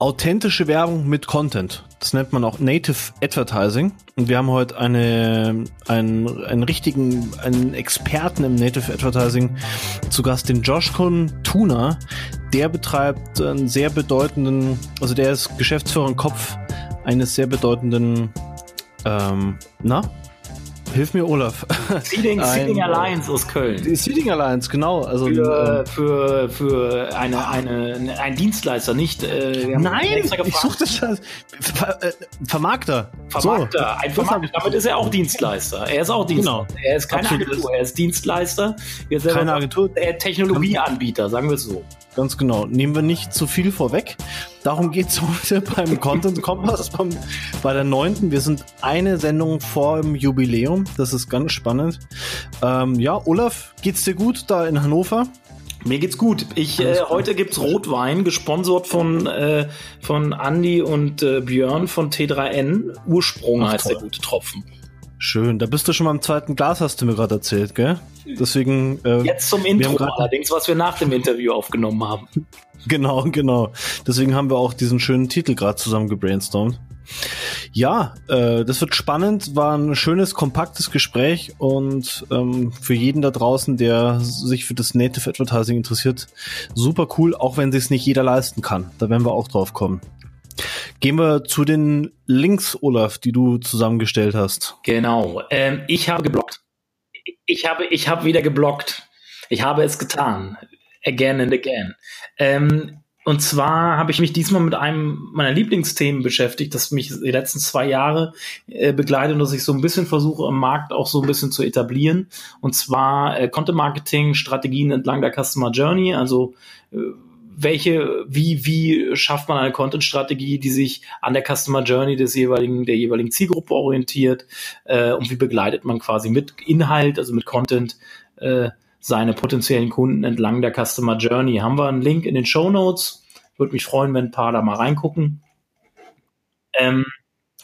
Authentische Werbung mit Content. Das nennt man auch Native Advertising. Und wir haben heute eine, einen, einen richtigen, einen Experten im Native Advertising zu Gast, den Josh Kun Tuna. Der betreibt einen sehr bedeutenden, also der ist Geschäftsführer und Kopf eines sehr bedeutenden, ähm, na, Hilf mir, Olaf. Seeding, Seeding Alliance aus Köln. Die Seeding Alliance, genau. Also, für, für, für eine, eine, ein Dienstleister, nicht. Äh, Nein, ich suche das. Ver, äh, Vermarkter. Vermarkter, so. ein Vermarkter. Damit ist er auch Dienstleister. Er ist auch Dienstleister. Genau. Er ist keine Absolut. Agentur, er ist Dienstleister. Wir keine Agentur. Er Technologieanbieter, sagen wir es so. Ganz genau. Nehmen wir nicht zu viel vorweg. Darum geht es heute beim Content Kompass bei der neunten. Wir sind eine Sendung vor dem Jubiläum. Das ist ganz spannend. Ähm, ja, Olaf, geht's dir gut da in Hannover? Mir geht's gut. Ich äh, heute gibt's Rotwein, gesponsert von äh, von Andy und äh, Björn von T3N. Ursprung Ach, heißt toll. der gute Tropfen. Schön. Da bist du schon mal im zweiten Glas, hast du mir gerade erzählt, gell? Deswegen. Äh, Jetzt zum Intro allerdings, was wir nach dem Interview aufgenommen haben. Genau, genau. Deswegen haben wir auch diesen schönen Titel gerade zusammen gebrainstormt. Ja, äh, das wird spannend, war ein schönes, kompaktes Gespräch und ähm, für jeden da draußen, der sich für das Native Advertising interessiert, super cool, auch wenn sich es nicht jeder leisten kann. Da werden wir auch drauf kommen. Gehen wir zu den Links, Olaf, die du zusammengestellt hast. Genau. Ähm, ich habe geblockt. Ich habe, ich habe wieder geblockt. Ich habe es getan. Again and again. Ähm, und zwar habe ich mich diesmal mit einem meiner Lieblingsthemen beschäftigt, das mich die letzten zwei Jahre äh, begleitet und das ich so ein bisschen versuche im Markt auch so ein bisschen zu etablieren. Und zwar äh, Content Marketing Strategien entlang der Customer Journey, also äh, welche, wie, wie schafft man eine Content-Strategie, die sich an der Customer Journey des jeweiligen, der jeweiligen Zielgruppe orientiert äh, und wie begleitet man quasi mit Inhalt, also mit Content, äh, seine potenziellen Kunden entlang der Customer Journey. Haben wir einen Link in den Show Notes. Würde mich freuen, wenn ein paar da mal reingucken. Ähm,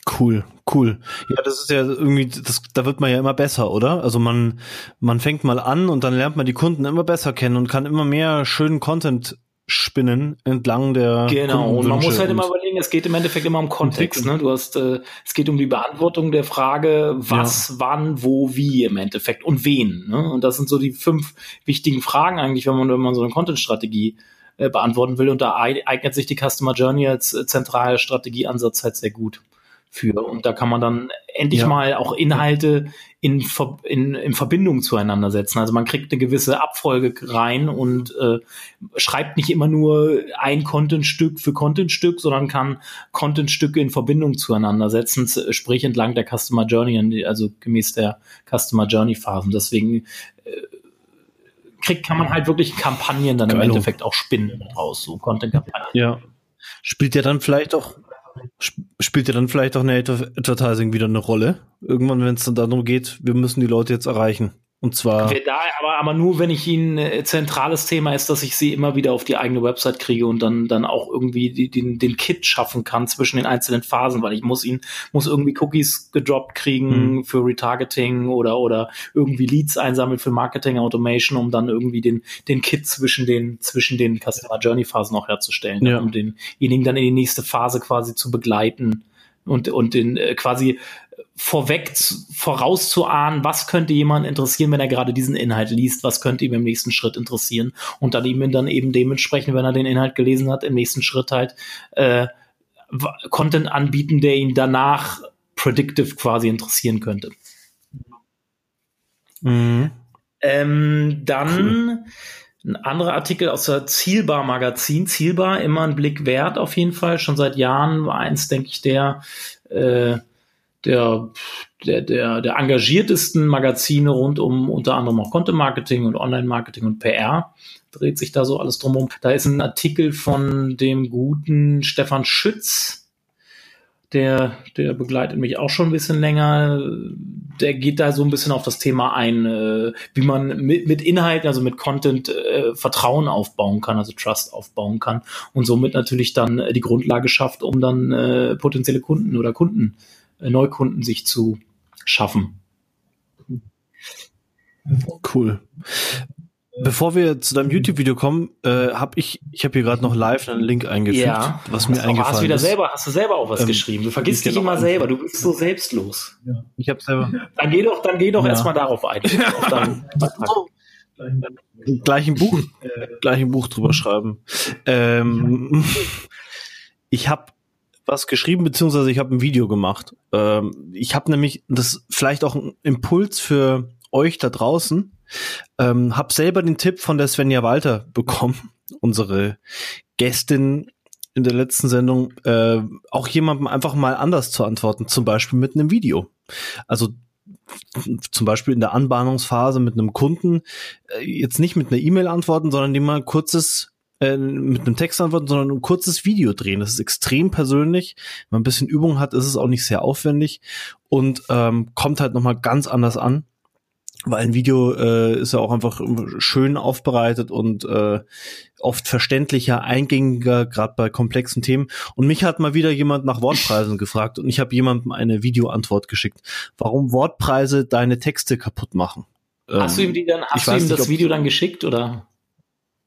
Cool, cool. Ja, das ist ja irgendwie, das, da wird man ja immer besser, oder? Also man, man fängt mal an und dann lernt man die Kunden immer besser kennen und kann immer mehr schönen Content spinnen entlang der Genau, und man muss halt immer überlegen, es geht im Endeffekt immer um Kontext. Ne? Du hast, äh, es geht um die Beantwortung der Frage, was, ja. wann, wo, wie im Endeffekt und wen. Ne? Und das sind so die fünf wichtigen Fragen eigentlich, wenn man, wenn man so eine Content-Strategie äh, beantworten will. Und da eignet sich die Customer Journey als äh, zentraler Strategieansatz halt sehr gut für. Und da kann man dann endlich ja. mal auch Inhalte in, in, in Verbindung zueinander setzen. Also man kriegt eine gewisse Abfolge rein und äh, schreibt nicht immer nur ein Contentstück für Contentstück, sondern kann Contentstücke in Verbindung zueinander setzen, sprich entlang der Customer Journey, also gemäß der Customer Journey Phasen. Deswegen äh, kriegt, kann man halt wirklich Kampagnen dann Geil. im Endeffekt auch spinnen daraus, so Content-Kampagnen. Ja. Spielt ja dann vielleicht auch Spielt ja dann vielleicht auch Native Advertising wieder eine Rolle? Irgendwann, wenn es dann darum geht, wir müssen die Leute jetzt erreichen. Und zwar. Da, aber, aber nur, wenn ich ihnen ein zentrales Thema ist, dass ich sie immer wieder auf die eigene Website kriege und dann, dann auch irgendwie die, den, den Kit schaffen kann zwischen den einzelnen Phasen, weil ich muss ihnen, muss irgendwie Cookies gedroppt kriegen mhm. für Retargeting oder, oder irgendwie Leads einsammeln für Marketing Automation, um dann irgendwie den, den Kit zwischen den, zwischen den Customer Journey Phasen auch herzustellen, ja. um denjenigen dann in die nächste Phase quasi zu begleiten und, und den äh, quasi vorweg vorauszuahnen, was könnte jemand interessieren, wenn er gerade diesen Inhalt liest, was könnte ihm im nächsten Schritt interessieren und dann ihm dann eben dementsprechend, wenn er den Inhalt gelesen hat, im nächsten Schritt halt äh, Content anbieten, der ihn danach predictive quasi interessieren könnte. Mhm. Ähm, dann cool. ein anderer Artikel aus der Zielbar Magazin. Zielbar immer ein Blick wert auf jeden Fall. Schon seit Jahren war eins, denke ich, der äh, der, der, der, der engagiertesten Magazine rund um unter anderem auch Content Marketing und Online Marketing und PR. Dreht sich da so alles drum um. Da ist ein Artikel von dem guten Stefan Schütz. der, der begleitet mich auch schon ein bisschen länger. Der geht da so ein bisschen auf das Thema ein, äh, wie man mit, mit Inhalten, also mit Content äh, Vertrauen aufbauen kann, also Trust aufbauen kann und somit natürlich dann die Grundlage schafft, um dann äh, potenzielle Kunden oder Kunden, Neukunden sich zu schaffen. Cool. Bevor wir zu deinem YouTube-Video kommen, äh, habe ich, ich habe hier gerade noch live einen Link eingefügt, ja. was mir eingefallen hast wieder ist. Selber, hast du selber auch was ähm, geschrieben? Du vergisst dich immer selber. Du bist so selbstlos. Ja. Ich habe selber. Dann geh doch, dann geh doch ja. erstmal darauf ein. Gleich ein Buch, äh, gleich ein Buch drüber schreiben. Ähm, ich habe was geschrieben, beziehungsweise ich habe ein Video gemacht. Ähm, ich habe nämlich das vielleicht auch ein Impuls für euch da draußen. Ähm, hab selber den Tipp von der Svenja Walter bekommen, unsere Gästin in der letzten Sendung, äh, auch jemandem einfach mal anders zu antworten, zum Beispiel mit einem Video. Also zum Beispiel in der Anbahnungsphase mit einem Kunden äh, jetzt nicht mit einer E-Mail antworten, sondern die mal ein kurzes äh, mit einem Text antworten, sondern ein kurzes Video drehen. Das ist extrem persönlich. Wenn man ein bisschen Übung hat, ist es auch nicht sehr aufwendig und ähm, kommt halt nochmal ganz anders an weil ein Video äh, ist ja auch einfach schön aufbereitet und äh, oft verständlicher, eingängiger, gerade bei komplexen Themen. Und mich hat mal wieder jemand nach Wortpreisen gefragt und ich habe jemandem eine Videoantwort geschickt, warum Wortpreise deine Texte kaputt machen. Hast ähm, du ihm die dann, hast du ihm das Video dann geschickt oder?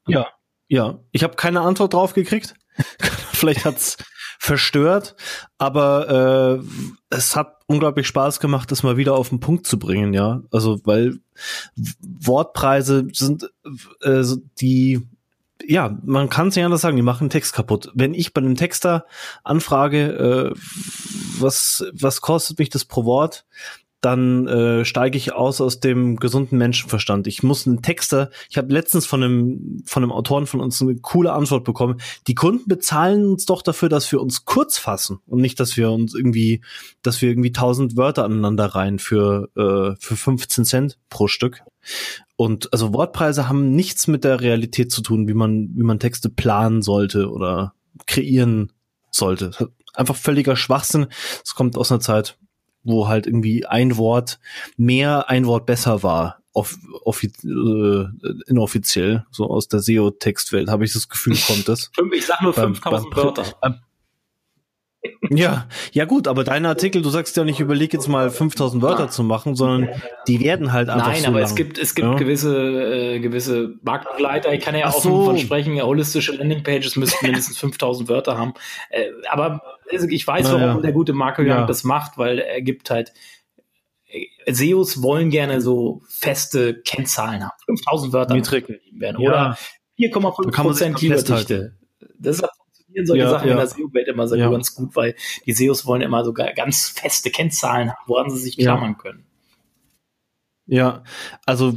Ja, ja. Ich habe keine Antwort drauf gekriegt. Vielleicht hat's verstört, aber äh, es hat unglaublich Spaß gemacht, das mal wieder auf den Punkt zu bringen, ja. Also weil Wortpreise sind äh, die ja, man kann es ja anders sagen, die machen den Text kaputt. Wenn ich bei einem Texter anfrage, äh, was, was kostet mich das pro Wort, dann äh, steige ich aus aus dem gesunden Menschenverstand. Ich muss einen Texter, ich habe letztens von einem von einem Autoren von uns eine coole Antwort bekommen. Die Kunden bezahlen uns doch dafür, dass wir uns kurz fassen und nicht, dass wir uns irgendwie, dass wir irgendwie tausend Wörter aneinander rein für äh, für 15 Cent pro Stück. Und also Wortpreise haben nichts mit der Realität zu tun, wie man wie man Texte planen sollte oder kreieren sollte. Einfach völliger Schwachsinn. Es kommt aus einer Zeit, wo halt irgendwie ein Wort mehr, ein Wort besser war. Off, offi äh, inoffiziell, so aus der SEO-Textwelt, habe ich das Gefühl, kommt das. ich sag nur 5000 Wörter. Beim, ja, ja gut, aber deine Artikel, du sagst ja nicht, überleg jetzt mal 5000 Wörter zu machen, sondern die werden halt einfach Nein, so aber lang. es gibt es gibt ja? gewisse äh, gewisse Marktbegleiter. Ich kann ja Ach auch so. von sprechen, holistische Landingpages müssten mindestens 5000 Wörter haben. Äh, aber also ich weiß, warum ja. der gute Markegang ja. das macht, weil er gibt halt äh, SEOs wollen gerne so feste Kennzahlen haben. 5000 Wörter werden oder 4,5 Prozent Keyworddichte. Das ist funktionieren solche ja, Sachen ja. in der SEO-Welt immer so ja. ganz gut, weil die SEOs wollen immer so ganz feste Kennzahlen haben, woran sie sich klammern können. Ja, also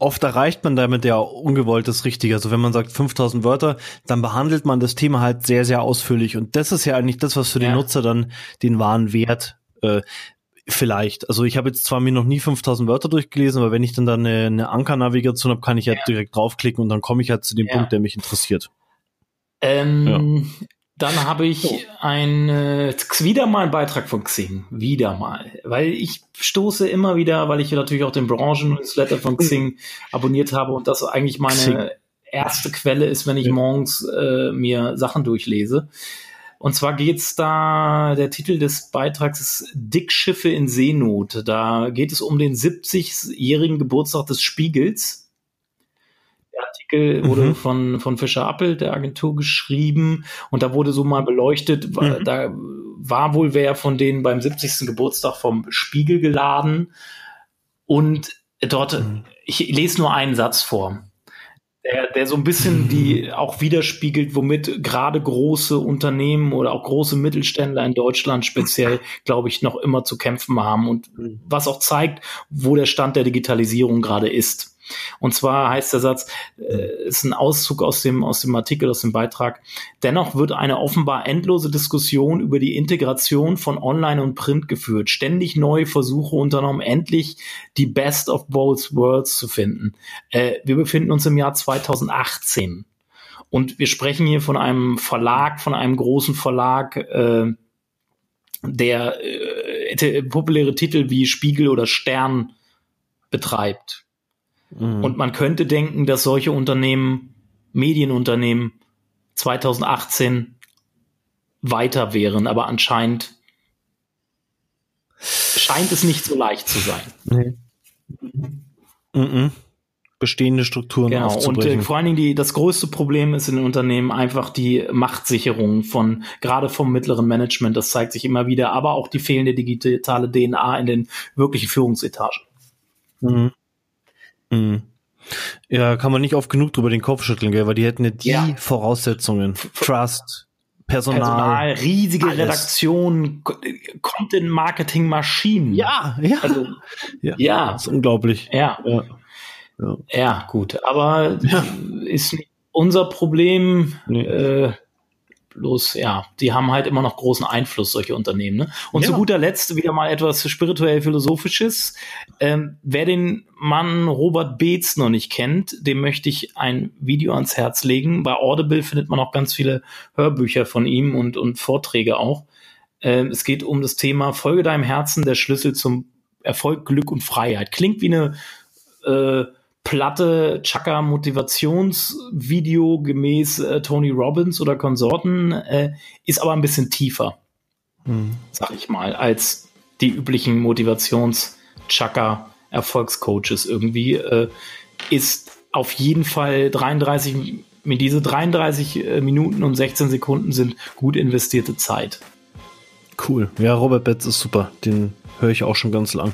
oft erreicht man damit ja ungewollt das Richtige. Also wenn man sagt 5000 Wörter, dann behandelt man das Thema halt sehr, sehr ausführlich. Und das ist ja eigentlich das, was für den Nutzer dann den wahren Wert äh, vielleicht. Also ich habe jetzt zwar mir noch nie 5000 Wörter durchgelesen, aber wenn ich dann da eine, eine Anker-Navigation habe, kann ich ja, direkt draufklicken und dann komme ich halt zu dem Punkt, der mich interessiert. Ähm, ja. Dann habe ich so. ein, äh, wieder mal einen Beitrag von Xing. Wieder mal. Weil ich stoße immer wieder, weil ich natürlich auch den Branchen-Newsletter von Xing abonniert habe und das eigentlich meine Xing. erste Quelle ist, wenn ich morgens äh, mir Sachen durchlese. Und zwar geht's da, der Titel des Beitrags ist Dickschiffe in Seenot. Da geht es um den 70-jährigen Geburtstag des Spiegels wurde mhm. von, von Fischer Appel, der Agentur, geschrieben und da wurde so mal beleuchtet, mhm. da war wohl wer von denen beim 70. Geburtstag vom Spiegel geladen und dort, mhm. ich lese nur einen Satz vor. Der, der so ein bisschen die auch widerspiegelt, womit gerade große Unternehmen oder auch große Mittelständler in Deutschland speziell, glaube ich, noch immer zu kämpfen haben und mhm. was auch zeigt, wo der Stand der Digitalisierung gerade ist. Und zwar heißt der Satz, äh, ist ein Auszug aus dem, aus dem Artikel, aus dem Beitrag. Dennoch wird eine offenbar endlose Diskussion über die Integration von Online und Print geführt. Ständig neue Versuche unternommen, endlich die Best of both worlds zu finden. Äh, wir befinden uns im Jahr 2018. Und wir sprechen hier von einem Verlag, von einem großen Verlag, äh, der äh, populäre Titel wie Spiegel oder Stern betreibt. Mhm. Und man könnte denken, dass solche Unternehmen, Medienunternehmen 2018 weiter wären, aber anscheinend scheint es nicht so leicht zu sein. Nee. Mhm bestehende Strukturen genau. aufzubrechen. Und äh, vor allen Dingen die, das größte Problem ist in den Unternehmen einfach die Machtsicherung von, gerade vom mittleren Management, das zeigt sich immer wieder, aber auch die fehlende digitale DNA in den wirklichen Führungsetagen. Mhm. Mhm. Ja, kann man nicht oft genug drüber den Kopf schütteln, gell? weil die hätten ja die ja. Voraussetzungen. Trust, Personal, Personal riesige alles. Redaktion, Content-Marketing-Maschinen. Ja, ja. Also, ja. ja. Das ist unglaublich. Ja. ja. Ja, ja gut, aber ist nicht unser Problem. Nee. Äh, bloß, ja, die haben halt immer noch großen Einfluss, solche Unternehmen. Ne? Und ja. zu guter Letzt wieder mal etwas spirituell-philosophisches. Ähm, wer den Mann Robert Beetz noch nicht kennt, dem möchte ich ein Video ans Herz legen. Bei Audible findet man auch ganz viele Hörbücher von ihm und, und Vorträge auch. Ähm, es geht um das Thema Folge deinem Herzen, der Schlüssel zum Erfolg, Glück und Freiheit. Klingt wie eine äh, platte Chaka-Motivationsvideo gemäß äh, Tony Robbins oder Konsorten, äh, ist aber ein bisschen tiefer, mhm. sag ich mal, als die üblichen Motivations-Chaka-Erfolgscoaches irgendwie. Äh, ist auf jeden Fall 33, mit diese 33 äh, Minuten und 16 Sekunden sind gut investierte Zeit. Cool. Ja, Robert Betz ist super. Den höre ich auch schon ganz lang.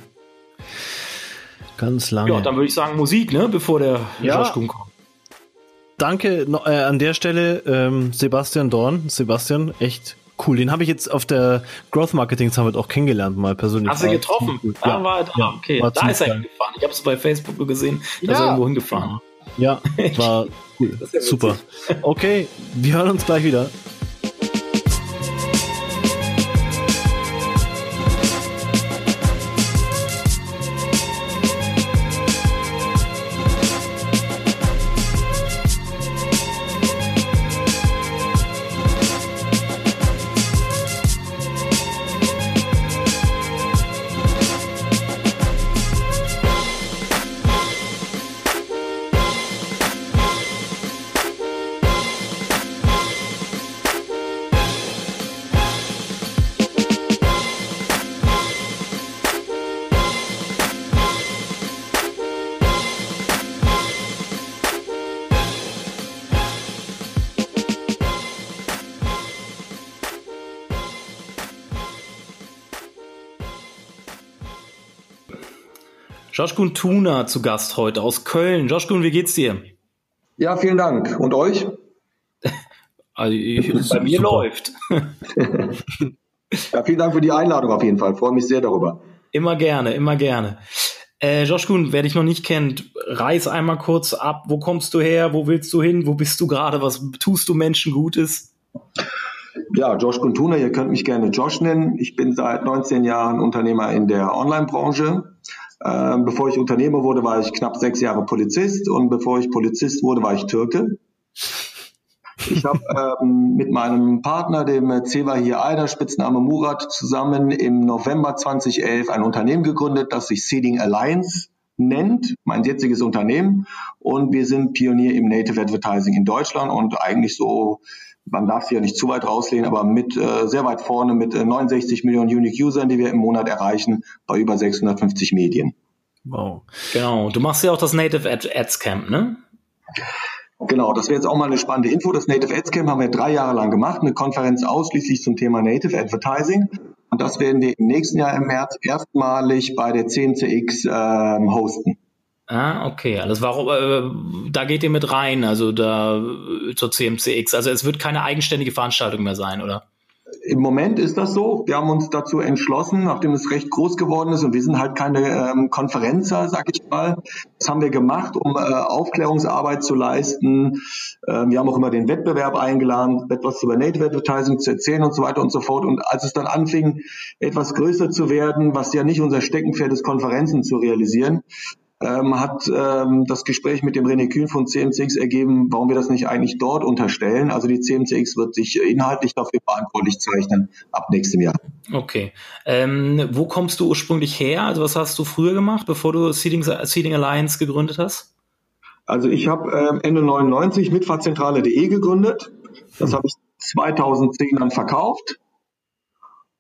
Ganz lange. Ja, dann würde ich sagen Musik, ne, bevor der ja. Josh kommt. Danke äh, an der Stelle ähm, Sebastian Dorn. Sebastian, echt cool. Den habe ich jetzt auf der Growth Marketing Summit auch kennengelernt, mal persönlich. Hast du getroffen? Ja, ja, war, ah, okay. War da ist er hingefahren. Ich habe es bei Facebook nur gesehen, dass ja. er irgendwo hingefahren. Ja, war cool. Super. Okay, wir hören uns gleich wieder. Joshkun Tuna zu Gast heute aus Köln. Joshkun, wie geht's dir? Ja, vielen Dank. Und euch? Also ich, bei mir läuft. ja, vielen Dank für die Einladung auf jeden Fall. freue mich sehr darüber. Immer gerne, immer gerne. Äh, Josh Kuhn, wer dich noch nicht kennt, reiß einmal kurz ab. Wo kommst du her? Wo willst du hin? Wo bist du gerade? Was tust du Menschen Gutes? Ja, Josh Kuntuna, ihr könnt mich gerne Josh nennen. Ich bin seit 19 Jahren Unternehmer in der Online-Branche. Ähm, bevor ich Unternehmer wurde, war ich knapp sechs Jahre Polizist und bevor ich Polizist wurde, war ich Türke. Ich habe ähm, mit meinem Partner, dem Ceva hier Eider, Spitzname Murat, zusammen im November 2011 ein Unternehmen gegründet, das sich Seeding Alliance nennt, mein jetziges Unternehmen. Und wir sind Pionier im Native Advertising in Deutschland und eigentlich so man darf sie ja nicht zu weit rauslehnen, aber mit äh, sehr weit vorne mit äh, 69 Millionen Unique Usern, die wir im Monat erreichen, bei über 650 Medien. Wow. Genau. Du machst ja auch das Native Ad Ads Camp, ne? Genau, das wäre jetzt auch mal eine spannende Info. Das Native Ads Camp haben wir drei Jahre lang gemacht, eine Konferenz ausschließlich zum Thema Native Advertising. Und das werden wir im nächsten Jahr im März erstmalig bei der CNCX ähm, hosten. Ah, okay. Alles warum äh, da geht ihr mit rein, also da äh, zur CMCX. Also es wird keine eigenständige Veranstaltung mehr sein, oder? Im Moment ist das so. Wir haben uns dazu entschlossen, nachdem es recht groß geworden ist und wir sind halt keine ähm, Konferenzer, sag ich mal. Das haben wir gemacht, um äh, Aufklärungsarbeit zu leisten. Äh, wir haben auch immer den Wettbewerb eingeladen, etwas über Native Advertising zu erzählen und so weiter und so fort. Und als es dann anfing, etwas größer zu werden, was ja nicht unser Steckenpferd ist, Konferenzen zu realisieren, ähm, hat ähm, das Gespräch mit dem René Kühn von CMCX ergeben, warum wir das nicht eigentlich dort unterstellen. Also die CMCX wird sich inhaltlich dafür verantwortlich zeichnen ab nächstem Jahr. Okay. Ähm, wo kommst du ursprünglich her? Also was hast du früher gemacht, bevor du Seeding, Seeding Alliance gegründet hast? Also ich habe äh, Ende 99 mitfahrzentrale.de gegründet. Das habe ich 2010 dann verkauft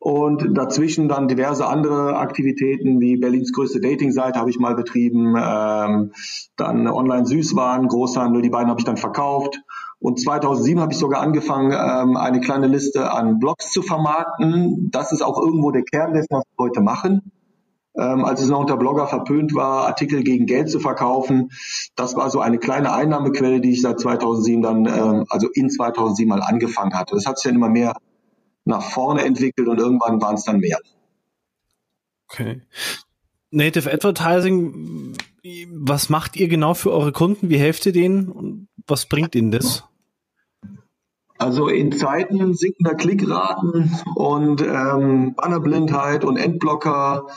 und dazwischen dann diverse andere Aktivitäten wie Berlins größte Dating-Seite habe ich mal betrieben, ähm, dann Online-Süßwaren, Großhandel, die beiden habe ich dann verkauft. Und 2007 habe ich sogar angefangen, ähm, eine kleine Liste an Blogs zu vermarkten. Das ist auch irgendwo der Kern dessen, was wir heute machen. Ähm, als es noch unter Blogger verpönt war, Artikel gegen Geld zu verkaufen. Das war so eine kleine Einnahmequelle, die ich seit 2007 dann, ähm, also in 2007 mal angefangen hatte. Das hat sich dann immer mehr nach vorne entwickelt und irgendwann waren es dann mehr. Okay. Native Advertising, was macht ihr genau für eure Kunden? Wie helft ihr denen und was bringt ihnen das? Also in Zeiten sinkender Klickraten und ähm, Bannerblindheit und Endblocker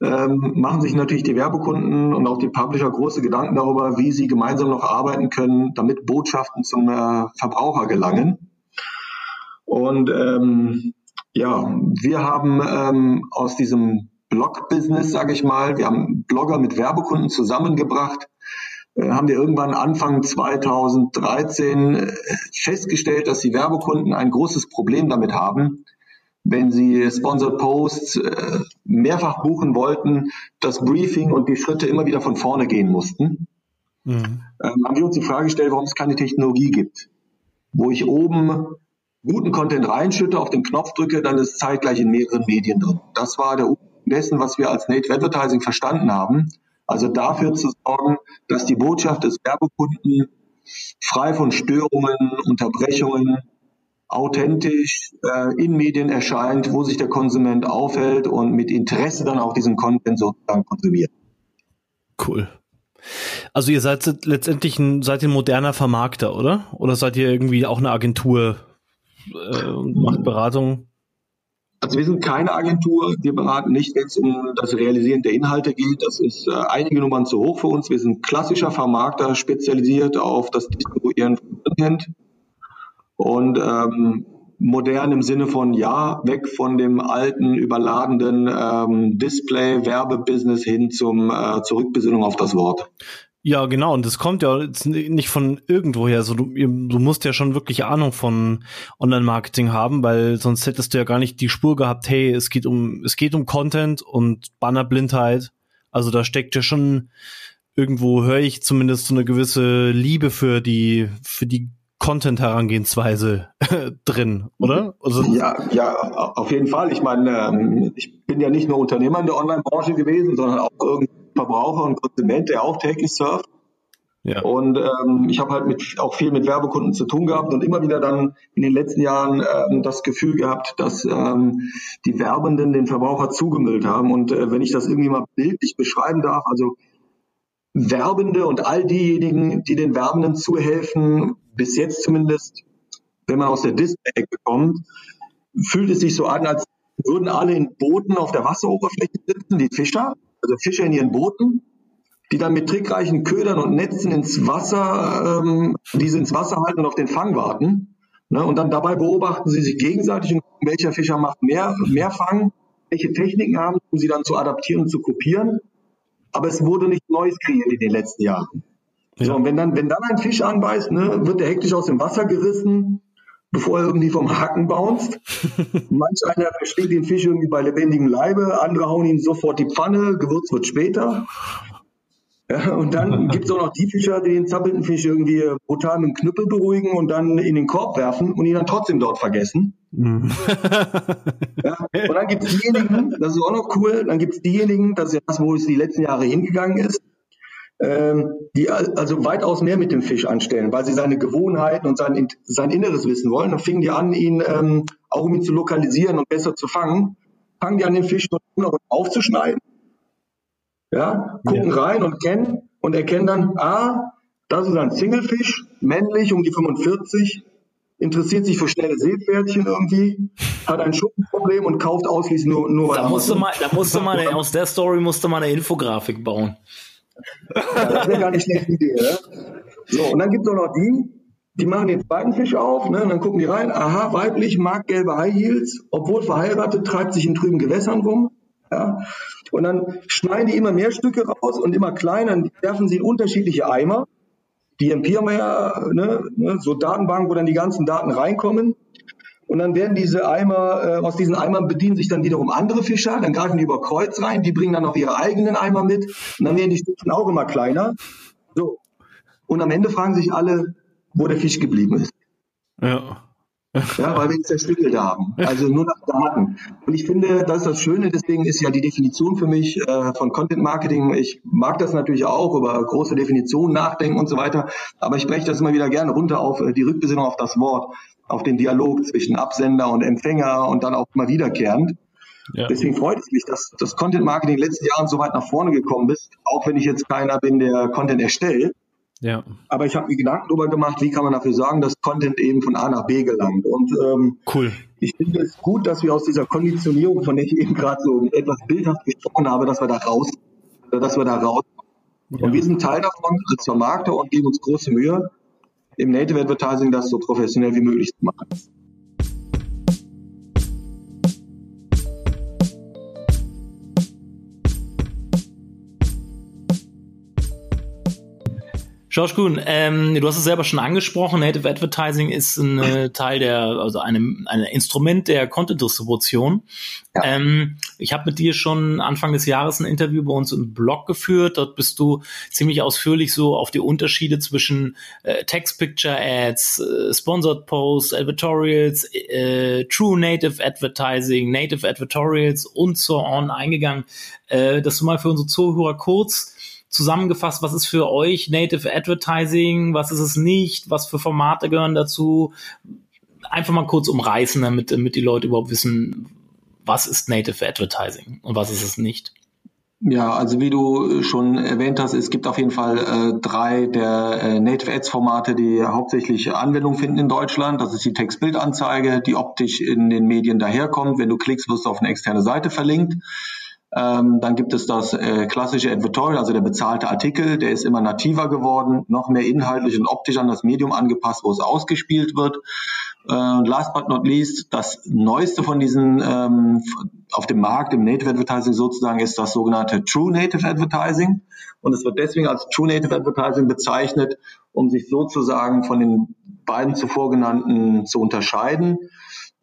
ähm, machen sich natürlich die Werbekunden und auch die Publisher große Gedanken darüber, wie sie gemeinsam noch arbeiten können, damit Botschaften zum äh, Verbraucher gelangen. Und ähm, ja, wir haben ähm, aus diesem Blog-Business, sage ich mal, wir haben Blogger mit Werbekunden zusammengebracht, äh, haben wir irgendwann Anfang 2013 äh, festgestellt, dass die Werbekunden ein großes Problem damit haben, wenn sie Sponsored Posts äh, mehrfach buchen wollten, das Briefing und die Schritte immer wieder von vorne gehen mussten. Mhm. Ähm, haben wir uns die Frage gestellt, warum es keine Technologie gibt, wo ich oben guten Content reinschütte, auf den Knopf drücke, dann ist zeitgleich in mehreren Medien drin. Das war der Ursprung dessen, was wir als Native Advertising verstanden haben. Also dafür zu sorgen, dass die Botschaft des Werbekunden frei von Störungen, Unterbrechungen, authentisch äh, in Medien erscheint, wo sich der Konsument aufhält und mit Interesse dann auch diesen Content sozusagen konsumiert. Cool. Also ihr seid letztendlich ein, seid ein moderner Vermarkter, oder? Oder seid ihr irgendwie auch eine Agentur, äh, und macht Beratung? Also wir sind keine Agentur, wir beraten nicht, wenn es um das Realisieren der Inhalte geht. Das ist äh, einige Nummern zu hoch für uns. Wir sind klassischer Vermarkter, spezialisiert auf das Distribuieren von Content und ähm, modern im Sinne von ja, weg von dem alten, überladenden ähm, Display-Werbebusiness hin zum äh, Zurückbesinnung auf das Wort. Ja, genau. Und das kommt ja nicht von irgendwoher. Also du, du musst ja schon wirklich Ahnung von Online-Marketing haben, weil sonst hättest du ja gar nicht die Spur gehabt, hey, es geht um, es geht um Content und Bannerblindheit. Also da steckt ja schon irgendwo, höre ich zumindest so eine gewisse Liebe für die, für die Content-Herangehensweise drin, oder? Also ja, ja, auf jeden Fall. Ich meine, ähm, ich bin ja nicht nur Unternehmer in der Online-Branche gewesen, sondern auch irgendwie Verbraucher und Konsument, der auch täglich surft. Ja. Und ähm, ich habe halt mit, auch viel mit Werbekunden zu tun gehabt und immer wieder dann in den letzten Jahren ähm, das Gefühl gehabt, dass ähm, die Werbenden den Verbraucher zugemüllt haben. Und äh, wenn ich das irgendwie mal bildlich beschreiben darf, also Werbende und all diejenigen, die den Werbenden zuhelfen, bis jetzt zumindest, wenn man aus der Display-Ecke kommt, fühlt es sich so an, als würden alle in Booten auf der Wasseroberfläche sitzen, die Fischer, also Fischer in ihren Booten, die dann mit trickreichen Ködern und Netzen ins Wasser, ähm, diese ins Wasser halten und auf den Fang warten. Ne? Und dann dabei beobachten sie sich gegenseitig und gucken, welcher Fischer macht mehr, mehr Fang, welche Techniken haben, um sie dann zu adaptieren und zu kopieren. Aber es wurde nicht Neues kreiert in den letzten Jahren. Ja. So, und wenn dann, wenn dann ein Fisch anbeißt, ne, wird er hektisch aus dem Wasser gerissen, bevor er irgendwie vom Haken bounced. Manch einer verschlingt den Fisch irgendwie bei lebendigem Leibe, andere hauen ihn sofort die Pfanne, Gewürz wird später. Ja, und dann gibt es auch noch die Fischer, die den zappelnden Fisch irgendwie brutal mit dem Knüppel beruhigen und dann in den Korb werfen und ihn dann trotzdem dort vergessen. Mhm. ja, und dann gibt es diejenigen, das ist auch noch cool, dann gibt es diejenigen, das ist ja das, wo es die letzten Jahre hingegangen ist, die also weitaus mehr mit dem Fisch anstellen, weil sie seine Gewohnheiten und sein, sein Inneres wissen wollen. Dann fingen die an, ihn ähm, auch um ihn zu lokalisieren und besser zu fangen, fangen die an, den Fisch aufzuschneiden. Ja, gucken ja. rein und kennen und erkennen dann, ah, das ist ein Singlefisch, männlich, um die 45, interessiert sich für schnelle Seepferdchen irgendwie, hat ein Schuppenproblem und kauft ausschließlich nur, nur da musste man, da musste man, aus der Story musste man eine Infografik bauen. Das wäre gar nicht schlechte Idee, ne? So, und dann gibt es noch die, die machen den zweiten Fisch auf, ne, und dann gucken die rein, aha, weiblich, mag gelbe High Heels, obwohl verheiratet, treibt sich in trüben Gewässern rum. Ja. Und dann schneiden die immer mehr Stücke raus und immer kleiner, und werfen sie in unterschiedliche Eimer. Die ja, ne, ne, so Datenbank, wo dann die ganzen Daten reinkommen. Und dann werden diese Eimer, äh, aus diesen Eimern bedienen sich dann wiederum andere Fischer, dann greifen die über Kreuz rein, die bringen dann noch ihre eigenen Eimer mit und dann werden die Stückchen auch immer kleiner. So. Und am Ende fragen sich alle, wo der Fisch geblieben ist. Ja. Ja, weil wir ihn zerstückelt haben. Also nur nach Daten. Und ich finde, das ist das Schöne, deswegen ist ja die Definition für mich äh, von Content Marketing, ich mag das natürlich auch, über große Definitionen nachdenken und so weiter, aber ich breche das immer wieder gerne runter auf äh, die Rückbesinnung auf das Wort, auf den Dialog zwischen Absender und Empfänger und dann auch mal wiederkehrend. Ja. Deswegen freut es mich, dass das Content Marketing in den letzten Jahren so weit nach vorne gekommen ist, auch wenn ich jetzt keiner bin, der Content erstellt. Ja. Aber ich habe mir Gedanken darüber gemacht, wie kann man dafür sorgen, dass Content eben von A nach B gelangt. Und ähm, cool. ich finde es gut, dass wir aus dieser Konditionierung, von der ich eben gerade so etwas bildhaft gesprochen habe, dass wir da raus, dass wir da raus. Ja. Und wir sind Teil davon als Vermarkter und geben uns große Mühe, im Native Advertising das so professionell wie möglich zu machen. George Kuhn, ähm, du hast es selber schon angesprochen, Native Advertising ist ein äh, Teil der, also einem, ein Instrument der Content-Distribution. Ja. Ähm, ich habe mit dir schon Anfang des Jahres ein Interview bei uns im Blog geführt. Dort bist du ziemlich ausführlich so auf die Unterschiede zwischen äh, Text-Picture-Ads, äh, Sponsored Posts, Advertorials, äh, True Native Advertising, Native Advertorials und so on eingegangen. Äh, dass du mal für unsere Zuhörer kurz zusammengefasst, was ist für euch Native Advertising, was ist es nicht, was für Formate gehören dazu. Einfach mal kurz umreißen, damit, damit die Leute überhaupt wissen, was ist Native Advertising und was ist es nicht. Ja, also wie du schon erwähnt hast, es gibt auf jeden Fall äh, drei der äh, Native Ads Formate, die hauptsächlich Anwendung finden in Deutschland. Das ist die Text-Bild-Anzeige, die optisch in den Medien daherkommt. Wenn du klickst, wirst du auf eine externe Seite verlinkt. Ähm, dann gibt es das äh, klassische Advertorial, also der bezahlte Artikel, der ist immer nativer geworden, noch mehr inhaltlich und optisch an das Medium angepasst, wo es ausgespielt wird. Äh, last but not least, das neueste von diesen ähm, auf dem Markt im Native Advertising sozusagen ist das sogenannte True Native Advertising. Und es wird deswegen als True Native Advertising bezeichnet, um sich sozusagen von den beiden zuvor genannten zu unterscheiden.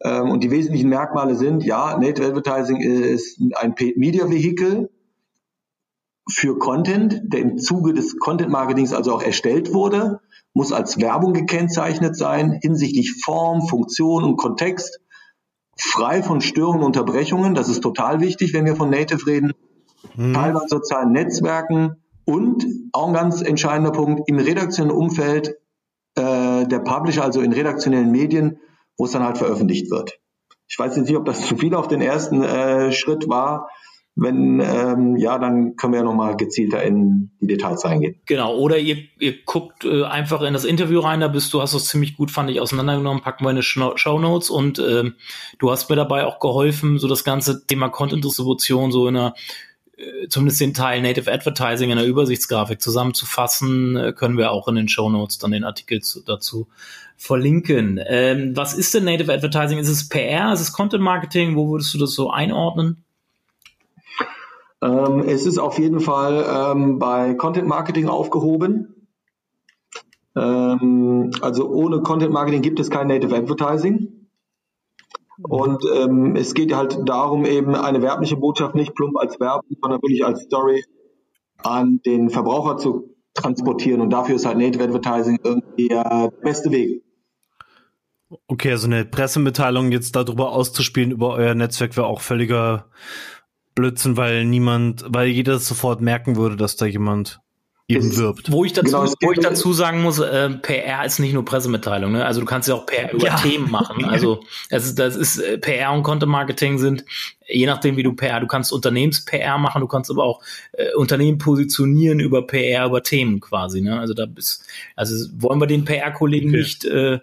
Ähm, und die wesentlichen Merkmale sind, ja, Native Advertising ist ein Paid Media Vehikel für Content, der im Zuge des Content Marketings also auch erstellt wurde, muss als Werbung gekennzeichnet sein, hinsichtlich Form, Funktion und Kontext, frei von Störungen und Unterbrechungen. Das ist total wichtig, wenn wir von Native reden. Hm. Teil von sozialen Netzwerken und auch ein ganz entscheidender Punkt im redaktionellen Umfeld äh, der Publisher, also in redaktionellen Medien, wo es dann halt veröffentlicht wird. Ich weiß jetzt nicht, ob das zu viel auf den ersten äh, Schritt war. Wenn ähm, ja, dann können wir ja nochmal gezielter in die Details reingehen. Genau, oder ihr, ihr guckt äh, einfach in das Interview rein, da bist du, hast das ziemlich gut, fand ich, auseinandergenommen, packen wir in Show Notes und äh, du hast mir dabei auch geholfen, so das ganze Thema Content-Distribution so in einer zumindest den Teil Native Advertising in der Übersichtsgrafik zusammenzufassen, äh, können wir auch in den Show Notes dann den Artikel zu, dazu verlinken. Ähm, was ist denn Native Advertising? Ist es PR? Ist es Content Marketing? Wo würdest du das so einordnen? Ähm, es ist auf jeden Fall ähm, bei Content Marketing aufgehoben. Ähm, also ohne Content Marketing gibt es kein Native Advertising. Und ähm, es geht halt darum, eben eine werbliche Botschaft nicht plump als Werbung, sondern wirklich als Story an den Verbraucher zu transportieren. Und dafür ist halt Native Advertising irgendwie der beste Weg. Okay, also eine Pressemitteilung jetzt darüber auszuspielen über euer Netzwerk wäre auch völliger Blödsinn, weil niemand, weil jeder sofort merken würde, dass da jemand eben wirbt. Wo ich dazu, genau, wo ich dazu sagen muss, äh, PR ist nicht nur Pressemitteilung, ne? Also du kannst ja auch PR über ja. Themen machen. Also das ist, das ist äh, PR und Content Marketing sind je nachdem wie du PR, du kannst Unternehmens-PR machen, du kannst aber auch äh, Unternehmen positionieren über PR, über Themen quasi, ne? Also da bist, also wollen wir den PR-Kollegen okay. nicht äh,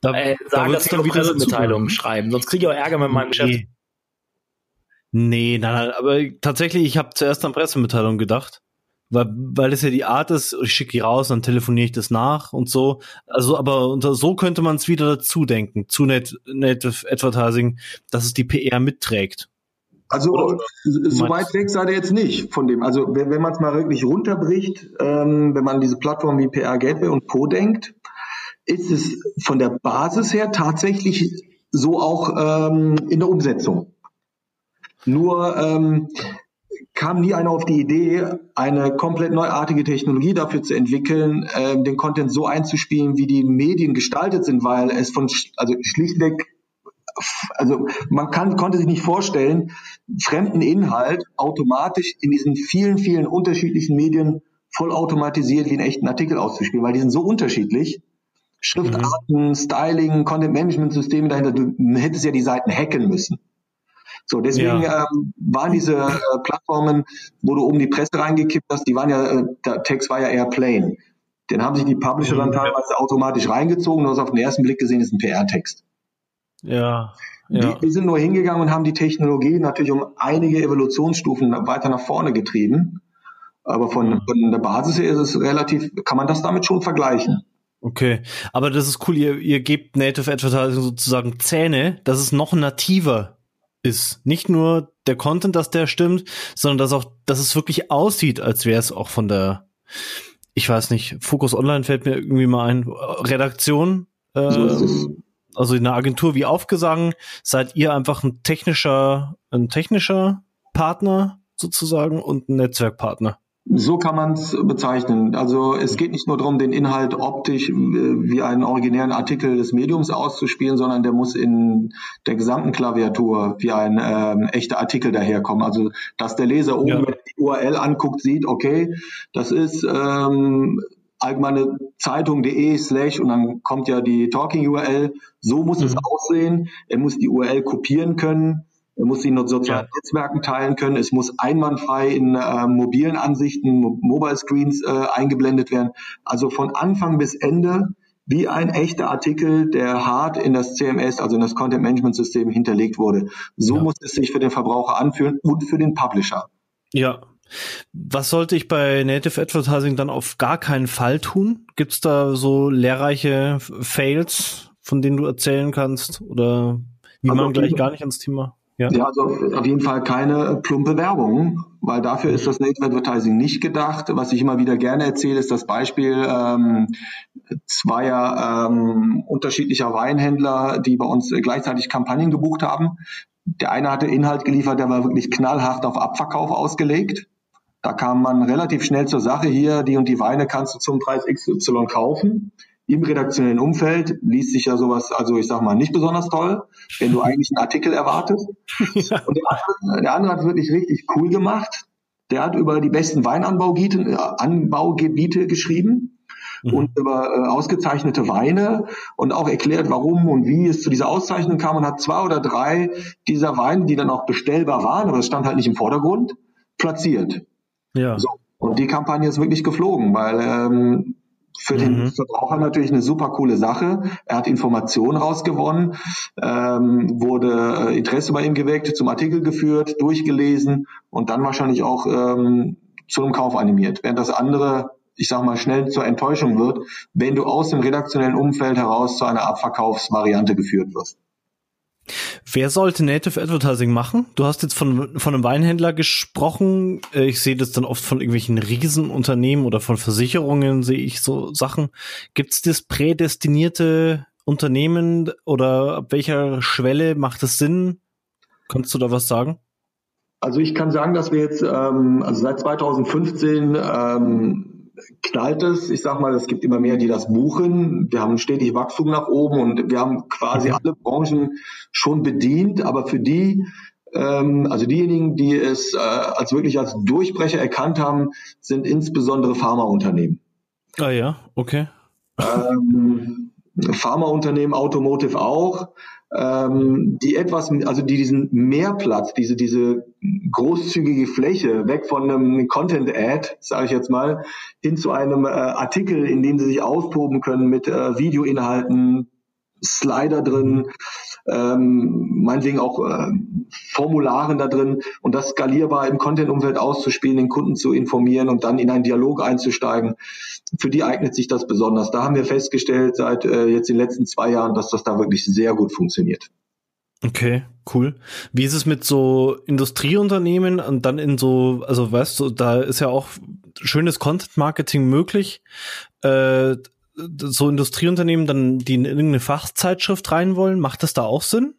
da, äh, sagen, da dass die Pressemitteilungen schreiben, sonst kriege ich auch Ärger mit meinem nee. Chef. Nee, nein, nein, aber tatsächlich, ich habe zuerst an Pressemitteilungen gedacht weil, weil das ja die Art ist, ich schicke die raus, dann telefoniere ich das nach und so. Also, aber unter so könnte man es wieder dazu denken, zu Net Native Advertising, dass es die PR mitträgt. Also Oder, so weit weg seid ihr jetzt nicht von dem. Also wenn, wenn man es mal wirklich runterbricht, ähm, wenn man diese Plattform wie PR Gateway und Co. denkt, ist es von der Basis her tatsächlich so auch ähm, in der Umsetzung. Nur ähm, kam nie einer auf die Idee, eine komplett neuartige Technologie dafür zu entwickeln, äh, den Content so einzuspielen, wie die Medien gestaltet sind, weil es von, also schlichtweg, also man kann, konnte sich nicht vorstellen, fremden Inhalt automatisch in diesen vielen, vielen unterschiedlichen Medien vollautomatisiert wie einen echten Artikel auszuspielen, weil die sind so unterschiedlich. Schriftarten, mhm. Styling, Content Management Systeme dahinter, du hättest ja die Seiten hacken müssen. So, deswegen ja. ähm, waren diese äh, Plattformen, wo du oben die Presse reingekippt hast, die waren ja, äh, der Text war ja eher plain. Den haben sich die Publisher mhm. dann teilweise automatisch reingezogen. Du hast auf den ersten Blick gesehen, ist ein PR-Text. Ja. Ja. Die, die, sind nur hingegangen und haben die Technologie natürlich um einige Evolutionsstufen weiter nach vorne getrieben. Aber von, mhm. von der Basis her ist es relativ, kann man das damit schon vergleichen. Okay, aber das ist cool, ihr, ihr gebt Native Advertising sozusagen Zähne, dass es noch nativer ist. Nicht nur der Content, dass der stimmt, sondern dass auch, dass es wirklich aussieht, als wäre es auch von der, ich weiß nicht, Focus Online fällt mir irgendwie mal ein, Redaktion. Äh, so also in der Agentur wie aufgesagt, seid ihr einfach ein technischer, ein technischer Partner sozusagen und ein Netzwerkpartner. So kann man es bezeichnen. Also es geht nicht nur darum, den Inhalt optisch äh, wie einen originären Artikel des Mediums auszuspielen, sondern der muss in der gesamten Klaviatur wie ein ähm, echter Artikel daherkommen. Also dass der Leser oben, ja. wenn er die URL anguckt, sieht, okay, das ist ähm, allgemeine Zeitung.de slash und dann kommt ja die Talking URL. So muss mhm. es aussehen. Er muss die URL kopieren können muss sie in sozialen. Netzwerken teilen können. Es muss einwandfrei in äh, mobilen Ansichten, Mobile Screens äh, eingeblendet werden. Also von Anfang bis Ende wie ein echter Artikel, der hart in das CMS, also in das Content Management System hinterlegt wurde. So ja. muss es sich für den Verbraucher anfühlen und für den Publisher. Ja. Was sollte ich bei Native Advertising dann auf gar keinen Fall tun? Gibt es da so lehrreiche Fails, von denen du erzählen kannst? Oder wie also man gleich gar nicht ans Thema? Ja. ja, also auf jeden Fall keine plumpe Werbung, weil dafür ist das Native Advertising nicht gedacht. Was ich immer wieder gerne erzähle, ist das Beispiel ähm, zweier ähm, unterschiedlicher Weinhändler, die bei uns gleichzeitig Kampagnen gebucht haben. Der eine hatte Inhalt geliefert, der war wirklich knallhart auf Abverkauf ausgelegt. Da kam man relativ schnell zur Sache hier, die und die Weine kannst du zum Preis XY kaufen im redaktionellen Umfeld liest sich ja sowas, also ich sag mal, nicht besonders toll, wenn du eigentlich einen Artikel erwartest. Ja. Und der andere, der andere hat wirklich richtig cool gemacht. Der hat über die besten Weinanbaugebiete äh, Anbaugebiete geschrieben mhm. und über äh, ausgezeichnete Weine und auch erklärt, warum und wie es zu dieser Auszeichnung kam und hat zwei oder drei dieser Weine, die dann auch bestellbar waren, aber es stand halt nicht im Vordergrund, platziert. Ja. So. Und die Kampagne ist wirklich geflogen, weil ähm, für den mhm. Verbraucher natürlich eine super coole Sache. Er hat Informationen rausgewonnen, ähm, wurde äh, Interesse bei ihm geweckt, zum Artikel geführt, durchgelesen und dann wahrscheinlich auch ähm, zu einem Kauf animiert. Während das andere, ich sag mal, schnell zur Enttäuschung wird, wenn du aus dem redaktionellen Umfeld heraus zu einer Abverkaufsvariante geführt wirst. Wer sollte Native Advertising machen? Du hast jetzt von, von einem Weinhändler gesprochen. Äh, ich sehe das dann oft von irgendwelchen Riesenunternehmen oder von Versicherungen sehe ich so Sachen. Gibt es das prädestinierte Unternehmen oder ab welcher Schwelle macht es Sinn? Kannst du da was sagen? Also ich kann sagen, dass wir jetzt ähm, also seit 2015 ähm, knallt es. Ich sag mal, es gibt immer mehr, die das buchen. Wir haben stetig Wachstum nach oben und wir haben quasi mhm. alle Branchen schon bedient. Aber für die, ähm, also diejenigen, die es äh, als wirklich als Durchbrecher erkannt haben, sind insbesondere Pharmaunternehmen. Ah ja, okay. Ähm, Pharmaunternehmen, Automotive auch ähm, die etwas, also die diesen Mehrplatz, diese, diese großzügige Fläche weg von einem Content-Ad, sage ich jetzt mal, hin zu einem äh, Artikel, in dem sie sich austoben können mit äh, Videoinhalten, Slider drin, ähm, meinetwegen auch äh, Formularen da drin und das skalierbar im Content-Umfeld auszuspielen, den Kunden zu informieren und dann in einen Dialog einzusteigen. Für die eignet sich das besonders. Da haben wir festgestellt seit äh, jetzt den letzten zwei Jahren, dass das da wirklich sehr gut funktioniert. Okay, cool. Wie ist es mit so Industrieunternehmen und dann in so, also weißt du, da ist ja auch schönes Content Marketing möglich. Äh, so Industrieunternehmen dann, die in irgendeine Fachzeitschrift rein wollen, macht das da auch Sinn?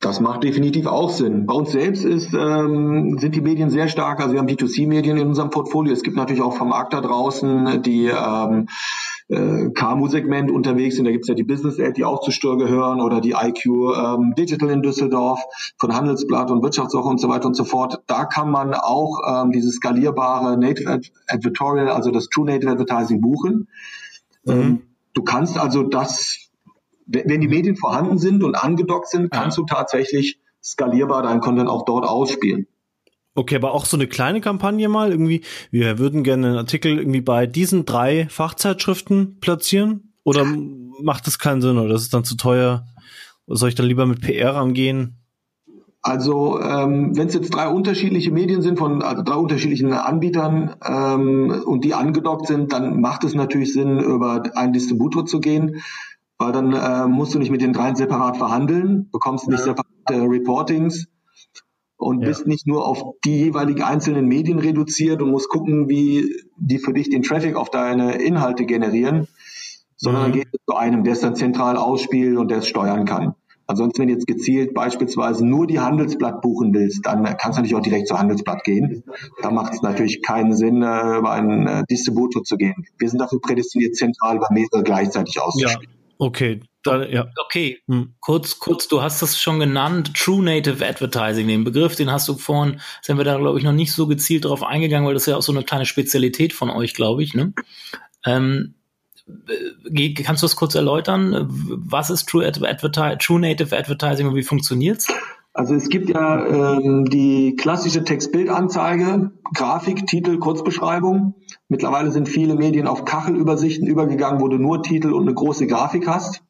Das macht definitiv auch Sinn. Bei uns selbst ist, ähm, sind die Medien sehr stark. Also wir haben B2C-Medien in unserem Portfolio. Es gibt natürlich auch Vermarkter draußen, die ähm, äh, KMU-Segment unterwegs sind. Da gibt es ja die Business Ad, die auch zu Stör gehören, oder die IQ ähm, Digital in Düsseldorf von Handelsblatt und Wirtschaftswoche und so weiter und so fort. Da kann man auch ähm, dieses skalierbare Native Ad Advertorial, also das True Native Advertising buchen. Mhm. Ähm, du kannst also das wenn die Medien vorhanden sind und angedockt sind, kannst du tatsächlich skalierbar deinen Content auch dort ausspielen. Okay, aber auch so eine kleine Kampagne mal irgendwie. Wir würden gerne einen Artikel irgendwie bei diesen drei Fachzeitschriften platzieren. Oder macht das keinen Sinn oder das ist dann zu teuer? Oder soll ich dann lieber mit PR angehen? Also ähm, wenn es jetzt drei unterschiedliche Medien sind von also drei unterschiedlichen Anbietern ähm, und die angedockt sind, dann macht es natürlich Sinn, über einen Distributor zu gehen weil dann äh, musst du nicht mit den dreien separat verhandeln, bekommst nicht ja. separate Reportings und ja. bist nicht nur auf die jeweiligen einzelnen Medien reduziert und musst gucken, wie die für dich den Traffic auf deine Inhalte generieren, sondern mhm. dann geht es zu einem, der es dann zentral ausspielt und der es steuern kann. Ansonsten, wenn du jetzt gezielt beispielsweise nur die Handelsblatt buchen willst, dann kannst du natürlich auch direkt zu Handelsblatt gehen. Da macht es natürlich keinen Sinn, äh, über einen äh, Distributor zu gehen. Wir sind dafür prädestiniert, zentral über mehrere gleichzeitig auszuspielen. Ja. Okay, da, ja. Okay, hm. kurz, kurz, du hast das schon genannt, True Native Advertising, den Begriff, den hast du vorhin, sind wir da, glaube ich, noch nicht so gezielt drauf eingegangen, weil das ist ja auch so eine kleine Spezialität von euch, glaube ich, ne? Ähm, äh, kannst du das kurz erläutern? Was ist True, Adverti True Native Advertising und wie funktioniert's? Also es gibt ja ähm, die klassische Text-Bild-Anzeige, Grafik, Titel, Kurzbeschreibung. Mittlerweile sind viele Medien auf Kachelübersichten übergegangen, wo du nur Titel und eine große Grafik hast,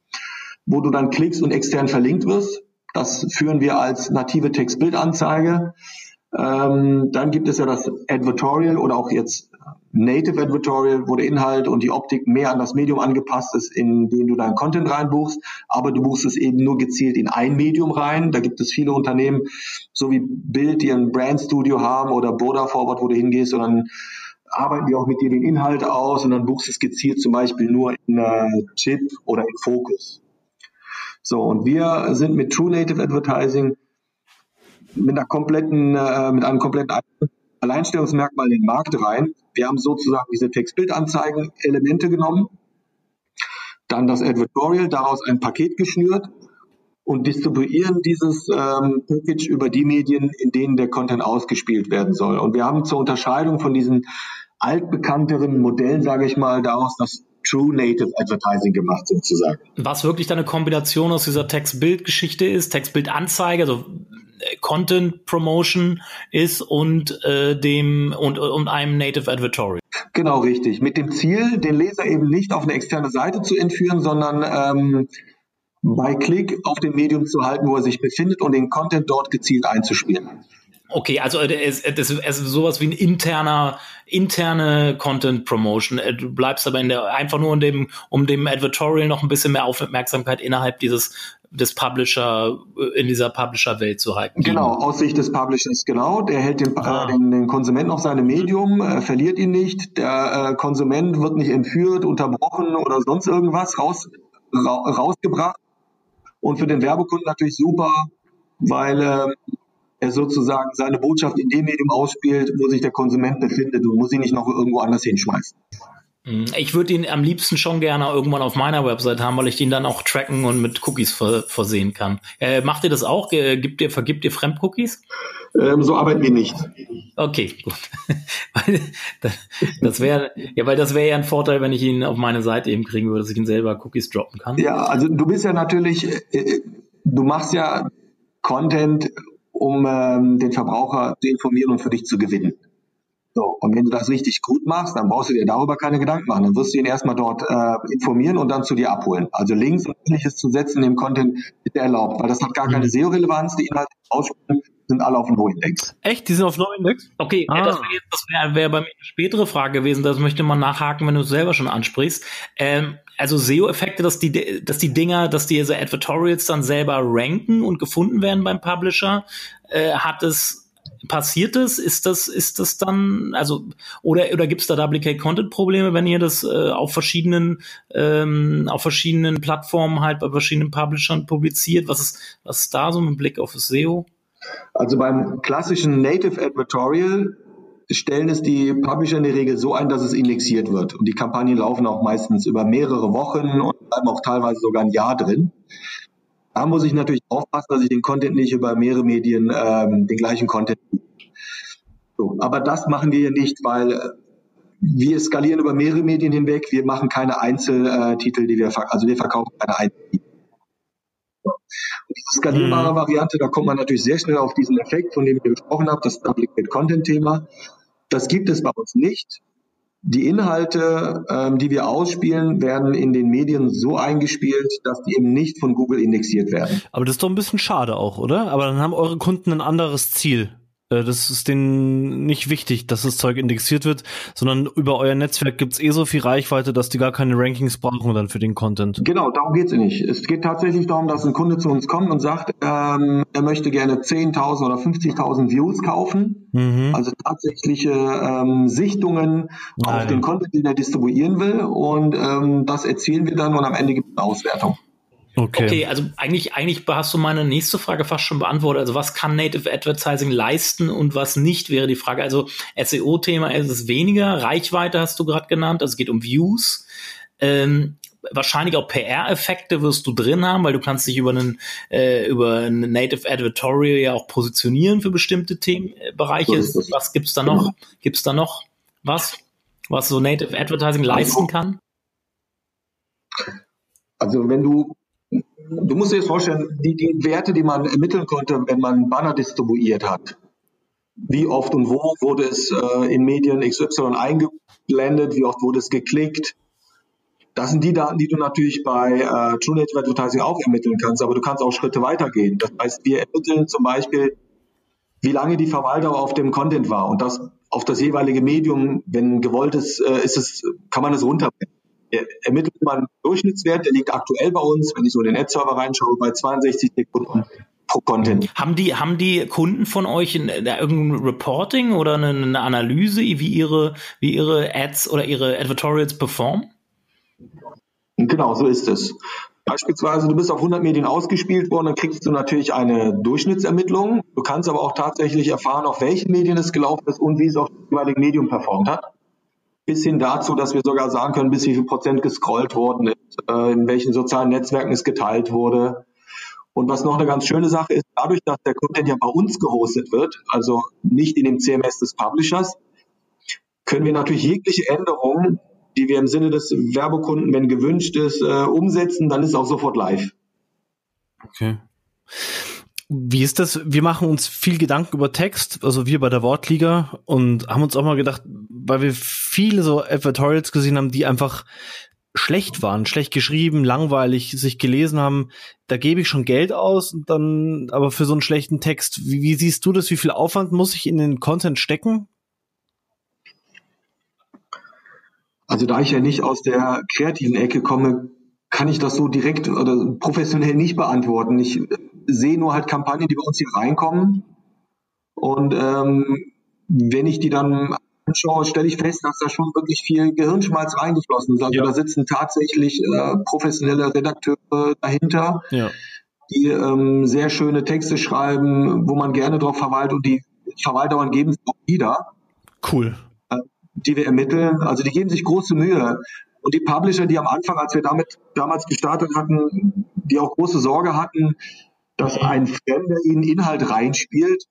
wo du dann klickst und extern verlinkt wirst. Das führen wir als native Text-Bild-Anzeige. Ähm, dann gibt es ja das Advertorial oder auch jetzt Native Advertorial, wo der Inhalt und die Optik mehr an das Medium angepasst ist, in dem du deinen Content reinbuchst, aber du buchst es eben nur gezielt in ein Medium rein. Da gibt es viele Unternehmen, so wie Bild, die ein Brandstudio haben oder Boda Forward, wo du hingehst und dann arbeiten die auch mit dir den Inhalt aus und dann buchst du es gezielt zum Beispiel nur in äh, Chip oder in Focus. So, und wir sind mit True Native Advertising mit einer kompletten, äh, mit einem kompletten Alleinstellungsmerkmal in den Markt rein. Wir haben sozusagen diese Textbildanzeigen Elemente genommen, dann das Advertorial, daraus ein Paket geschnürt und distribuieren dieses ähm, Package über die Medien, in denen der Content ausgespielt werden soll. Und wir haben zur Unterscheidung von diesen altbekannteren Modellen, sage ich mal, daraus das True Native Advertising gemacht, sozusagen. Was wirklich dann eine Kombination aus dieser Text-Bild-Geschichte ist, Text-Bild-Anzeige, also Content Promotion ist und äh, dem und, und einem Native Advertorial. Genau, richtig. Mit dem Ziel, den Leser eben nicht auf eine externe Seite zu entführen, sondern ähm, bei Klick auf dem Medium zu halten, wo er sich befindet und den Content dort gezielt einzuspielen. Okay, also äh, es, es, es ist sowas wie ein interner, interne Content Promotion. Äh, du bleibst aber in der, einfach nur in dem, um dem Advertorial noch ein bisschen mehr Aufmerksamkeit innerhalb dieses des Publisher äh, in dieser Publisher-Welt zu halten. Genau, aus Sicht des Publishers, genau. Der hält den, ah. äh, den, den Konsumenten auf seinem Medium, äh, verliert ihn nicht. Der äh, Konsument wird nicht entführt, unterbrochen oder sonst irgendwas raus, ra rausgebracht. Und für den Werbekunden natürlich super, weil äh, sozusagen seine Botschaft in dem Medium ausspielt, wo sich der Konsument befindet und muss ihn nicht noch irgendwo anders hinschmeißen. Mhm. Ich würde ihn am liebsten schon gerne irgendwann auf meiner Website haben, weil ich den dann auch tracken und mit Cookies ver versehen kann. Äh, macht ihr das auch? Gibt ihr, vergibt ihr Fremdcookies? Ähm, so arbeiten wir nicht. Okay, gut. das wäre, ja, weil das wäre ja ein Vorteil, wenn ich ihn auf meine Seite eben kriegen würde, dass ich ihn selber Cookies droppen kann. Ja, also du bist ja natürlich, äh, du machst ja Content, um ähm, den Verbraucher zu informieren und für dich zu gewinnen. So, und wenn du das richtig gut machst, dann brauchst du dir darüber keine Gedanken machen. Dann wirst du ihn erstmal dort äh, informieren und dann zu dir abholen. Also Links und ähnliches zu setzen im Content ist erlaubt, weil das hat gar keine mhm. SEO-Relevanz. Die Inhalte ausspielen sind alle auf No-Index. Echt? Die sind auf No-Index? Okay, ah. das wäre wär bei mir eine spätere Frage gewesen. Das möchte man nachhaken, wenn du es selber schon ansprichst. Ähm, also SEO-Effekte, dass die, dass die Dinger, dass diese Advertorials dann selber ranken und gefunden werden beim Publisher, äh, hat es passiert es? Ist das, ist das dann, also, oder, oder gibt es da Duplicate Content Probleme, wenn ihr das äh, auf verschiedenen, ähm, auf verschiedenen Plattformen halt bei verschiedenen Publishern publiziert? Was ist, was ist da so mit Blick auf das SEO? Also beim klassischen Native Advertorial stellen es die Publisher in der Regel so ein, dass es indexiert wird. Und die Kampagnen laufen auch meistens über mehrere Wochen und bleiben auch teilweise sogar ein Jahr drin. Da muss ich natürlich aufpassen, dass ich den Content nicht über mehrere Medien ähm, den gleichen Content. So, aber das machen wir nicht, weil äh, wir skalieren über mehrere Medien hinweg. Wir machen keine Einzeltitel, die wir. Also wir verkaufen keine Einzeltitel. Diese skalierbare mhm. Variante, da kommt man natürlich sehr schnell auf diesen Effekt, von dem ich gesprochen habe, das Duplicate Content Thema. Das gibt es bei uns nicht. Die Inhalte, ähm, die wir ausspielen, werden in den Medien so eingespielt, dass die eben nicht von Google indexiert werden. Aber das ist doch ein bisschen schade auch, oder? Aber dann haben eure Kunden ein anderes Ziel. Äh, das ist denen nicht wichtig, dass das Zeug indexiert wird, sondern über euer Netzwerk gibt's eh so viel Reichweite, dass die gar keine Rankings brauchen dann für den Content. Genau, darum geht's nicht. Es geht tatsächlich darum, dass ein Kunde zu uns kommt und sagt, ähm, er möchte gerne 10.000 oder 50.000 Views kaufen, mhm. also tatsächliche ähm, Sichtungen Nein. auf den Content, den er distribuieren will und ähm, das erzielen wir dann und am Ende gibt es eine Auswertung. Okay. okay, also eigentlich, eigentlich hast du meine nächste Frage fast schon beantwortet. Also was kann Native Advertising leisten und was nicht, wäre die Frage. Also SEO-Thema ist es weniger, Reichweite hast du gerade genannt, also es geht um Views. Ähm, wahrscheinlich auch PR-Effekte wirst du drin haben, weil du kannst dich über einen äh, über einen Native Advertorial ja auch positionieren für bestimmte Themenbereiche. So was gibt's da noch? Gibt's da noch was, was so Native Advertising leisten kann? Also wenn du du musst dir jetzt vorstellen, die, die Werte, die man ermitteln konnte, wenn man Banner distribuiert hat, wie oft und wo wurde es äh, in Medien XY eingeblendet, wie oft wurde es geklickt. Das sind die Daten, die du natürlich bei äh, True Native Advertising auch ermitteln kannst, aber du kannst auch Schritte weitergehen. Das heißt, wir ermitteln zum Beispiel, wie lange die Verweildauer auf dem Content war und das auf das jeweilige Medium, wenn gewollt ist, äh, ist es, kann man es runterbrechen ermittelt man einen Durchschnittswert, der liegt aktuell bei uns, wenn ich so in den Ad-Server reinschaue, bei 62 Sekunden pro Content. Haben die, haben die Kunden von euch in, in irgendein Reporting oder eine, eine, Analyse, wie ihre, wie ihre Ads oder ihre Advertorials performen? Genau, so ist es. Beispielsweise, du bist auf 100 Medien ausgespielt worden, dann kriegst du natürlich eine Durchschnittsermittlung. Du kannst aber auch tatsächlich erfahren, auf welchen Medien es gelaufen ist und wie es auf dem jeweiligen Medium performt hat bis hin dazu, dass wir sogar sagen können, bis wie viel Prozent gescrollt worden ist, äh, in welchen sozialen Netzwerken es geteilt wurde. Und was noch eine ganz schöne Sache ist, dadurch, dass der Content ja bei uns gehostet wird, also nicht in dem CMS des Publishers, können wir natürlich jegliche Änderungen, die wir im Sinne des Werbekunden, wenn gewünscht ist, äh, umsetzen, dann ist auch sofort live. Okay. Wie ist das? Wir machen uns viel Gedanken über Text, also wir bei der Wortliga und haben uns auch mal gedacht, weil wir viele so Advertorials gesehen haben, die einfach schlecht waren, schlecht geschrieben, langweilig sich gelesen haben, da gebe ich schon Geld aus und dann aber für so einen schlechten Text. Wie, wie siehst du das? Wie viel Aufwand muss ich in den Content stecken? Also da ich ja nicht aus der kreativen Ecke komme, kann ich das so direkt oder professionell nicht beantworten. Ich sehe nur halt Kampagnen, die bei uns hier reinkommen. Und ähm, wenn ich die dann anschaue, stelle ich fest, dass da schon wirklich viel Gehirnschmalz reingeflossen ist. Also ja. da sitzen tatsächlich äh, professionelle Redakteure dahinter, ja. die ähm, sehr schöne Texte schreiben, wo man gerne drauf verwaltet und die Verwaltungen geben es auch wieder. Cool. Äh, die wir ermitteln. Also die geben sich große Mühe. Und die Publisher, die am Anfang, als wir damit damals gestartet hatten, die auch große Sorge hatten, dass ein Fremder ihnen Inhalt reinspielt,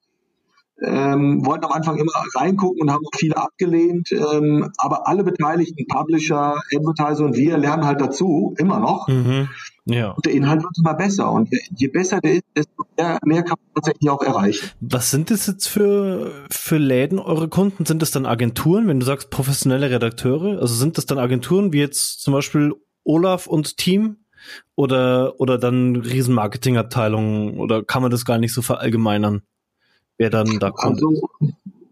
ähm, wollten am Anfang immer reingucken und haben auch viele abgelehnt. Ähm, aber alle beteiligten, Publisher, Advertiser und wir lernen halt dazu, immer noch. Mhm. Ja. Und der Inhalt wird immer besser. Und je besser der ist, desto mehr, mehr kann man tatsächlich auch erreichen. Was sind das jetzt für, für Läden, eure Kunden? Sind das dann Agenturen, wenn du sagst professionelle Redakteure? Also sind das dann Agenturen wie jetzt zum Beispiel Olaf und Team? Oder, oder dann Riesenmarketingabteilungen? Oder kann man das gar nicht so verallgemeinern? Wer dann da kommt? Also,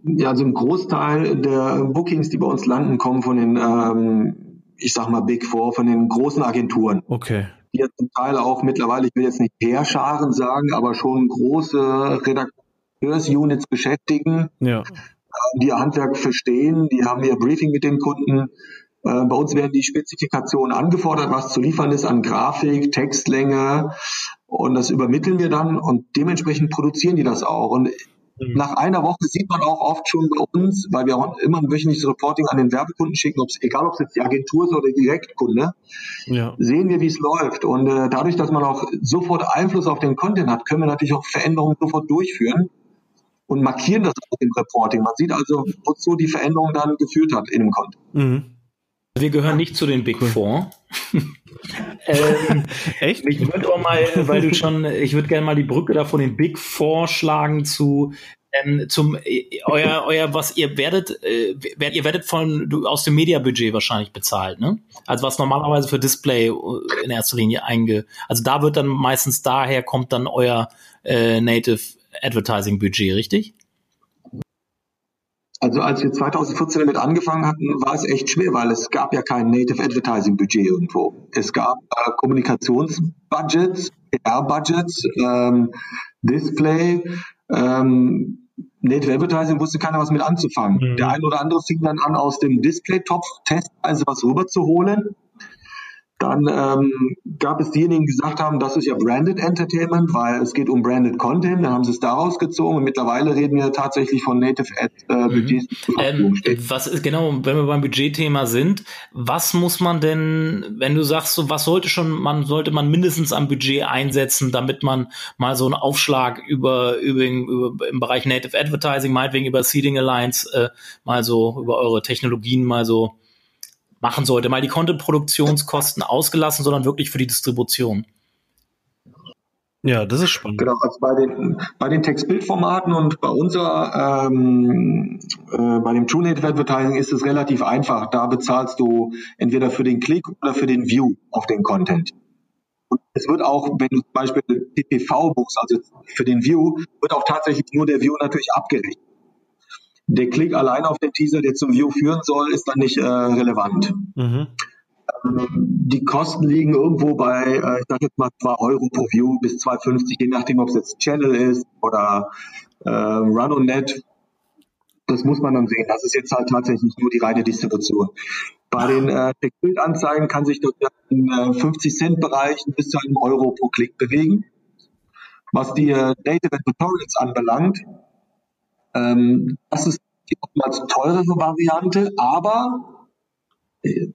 ja, also ein Großteil der Bookings, die bei uns landen, kommen von den, ähm, ich sag mal Big Four, von den großen Agenturen. Okay die ja zum Teil auch mittlerweile, ich will jetzt nicht Heerscharen sagen, aber schon große Redakteursunits beschäftigen, ja. Äh, die ihr Handwerk verstehen, die haben ihr Briefing mit den Kunden. Äh, bei uns werden die Spezifikationen angefordert, was zu liefern ist an Grafik, Textlänge und das übermitteln wir dann und dementsprechend produzieren die das auch. Und. Nach einer Woche sieht man auch oft schon bei uns, weil wir auch immer ein wöchentliches Reporting an den Werbekunden schicken, ob's, egal ob es jetzt die Agentur ist oder die Direktkunde, ja. sehen wir, wie es läuft. Und äh, dadurch, dass man auch sofort Einfluss auf den Content hat, können wir natürlich auch Veränderungen sofort durchführen und markieren das auch im Reporting. Man sieht also, wozu die Veränderung dann geführt hat in dem Content. Mhm. Wir gehören nicht zu den Big Four. ähm, Echt? Ich würde auch mal, weil du schon, ich würde gerne mal die Brücke da von den Big Four schlagen zu ähm, zum äh, euer euer was ihr werdet äh, ihr werdet von du, aus dem Mediabudget wahrscheinlich bezahlt, ne? Also was normalerweise für Display äh, in erster Linie einge also da wird dann meistens daher kommt dann euer äh, Native Advertising Budget, richtig? Also als wir 2014 damit angefangen hatten, war es echt schwer, weil es gab ja kein Native Advertising Budget irgendwo. Es gab äh, Kommunikationsbudgets, PR-Budgets, ähm, Display. Ähm, Native Advertising wusste keiner was mit anzufangen. Mhm. Der eine oder andere fing dann an, aus dem Display-Topf testweise was rüberzuholen. Dann ähm, gab es diejenigen, die gesagt haben, das ist ja Branded Entertainment, weil es geht um Branded Content. Dann haben sie es daraus gezogen und mittlerweile reden wir tatsächlich von Native Ad äh, Budgets. Mhm. Ähm, was ist genau, wenn wir beim Budgetthema sind, was muss man denn, wenn du sagst, so was sollte schon, man sollte man mindestens am Budget einsetzen, damit man mal so einen Aufschlag über, über, über im Bereich Native Advertising, meinetwegen über Seeding Alliance, äh, mal so über eure Technologien mal so machen sollte. Mal die Content-Produktionskosten ausgelassen, sondern wirklich für die Distribution. Ja, das ist spannend. Genau, also bei den, bei den Textbildformaten und bei unserer, ähm, äh, bei dem True Native Advertising ist es relativ einfach. Da bezahlst du entweder für den Klick oder für den View auf den Content. Und es wird auch, wenn du zum Beispiel PPV buchst, also für den View, wird auch tatsächlich nur der View natürlich abgerechnet der Klick allein auf den Teaser, der zum View führen soll, ist dann nicht äh, relevant. Mhm. Ähm, die Kosten liegen irgendwo bei, äh, ich sage jetzt mal 2 Euro pro View bis 2,50, je nachdem, ob es jetzt Channel ist oder äh, Run on Net. Das muss man dann sehen. Das ist jetzt halt tatsächlich nur die reine Distribution. Bei den äh, Bildanzeigen kann sich das in äh, 50 Cent Bereich bis zu einem Euro pro Klick bewegen. Was die äh, Native Editorials anbelangt, ähm, das ist die oftmals teurere Variante, aber äh,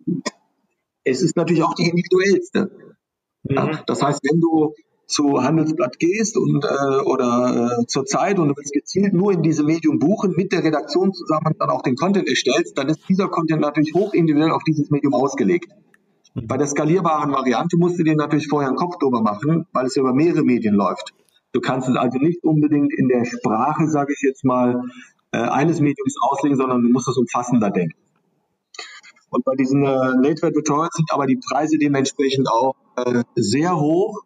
es ist natürlich auch die individuellste. Mhm. Ja, das heißt, wenn du zu Handelsblatt gehst und äh, oder äh, zur Zeit und du willst gezielt nur in diesem Medium buchen, mit der Redaktion zusammen dann auch den Content erstellst, dann ist dieser Content natürlich hoch individuell auf dieses Medium ausgelegt. Mhm. Bei der skalierbaren Variante musst du dir natürlich vorher einen Kopf drüber machen, weil es ja über mehrere Medien läuft. Du kannst es also nicht unbedingt in der Sprache, sage ich jetzt mal, äh, eines Mediums auslegen, sondern du musst es umfassender denken. Und bei diesen äh, Native Advertorials sind aber die Preise dementsprechend auch äh, sehr hoch.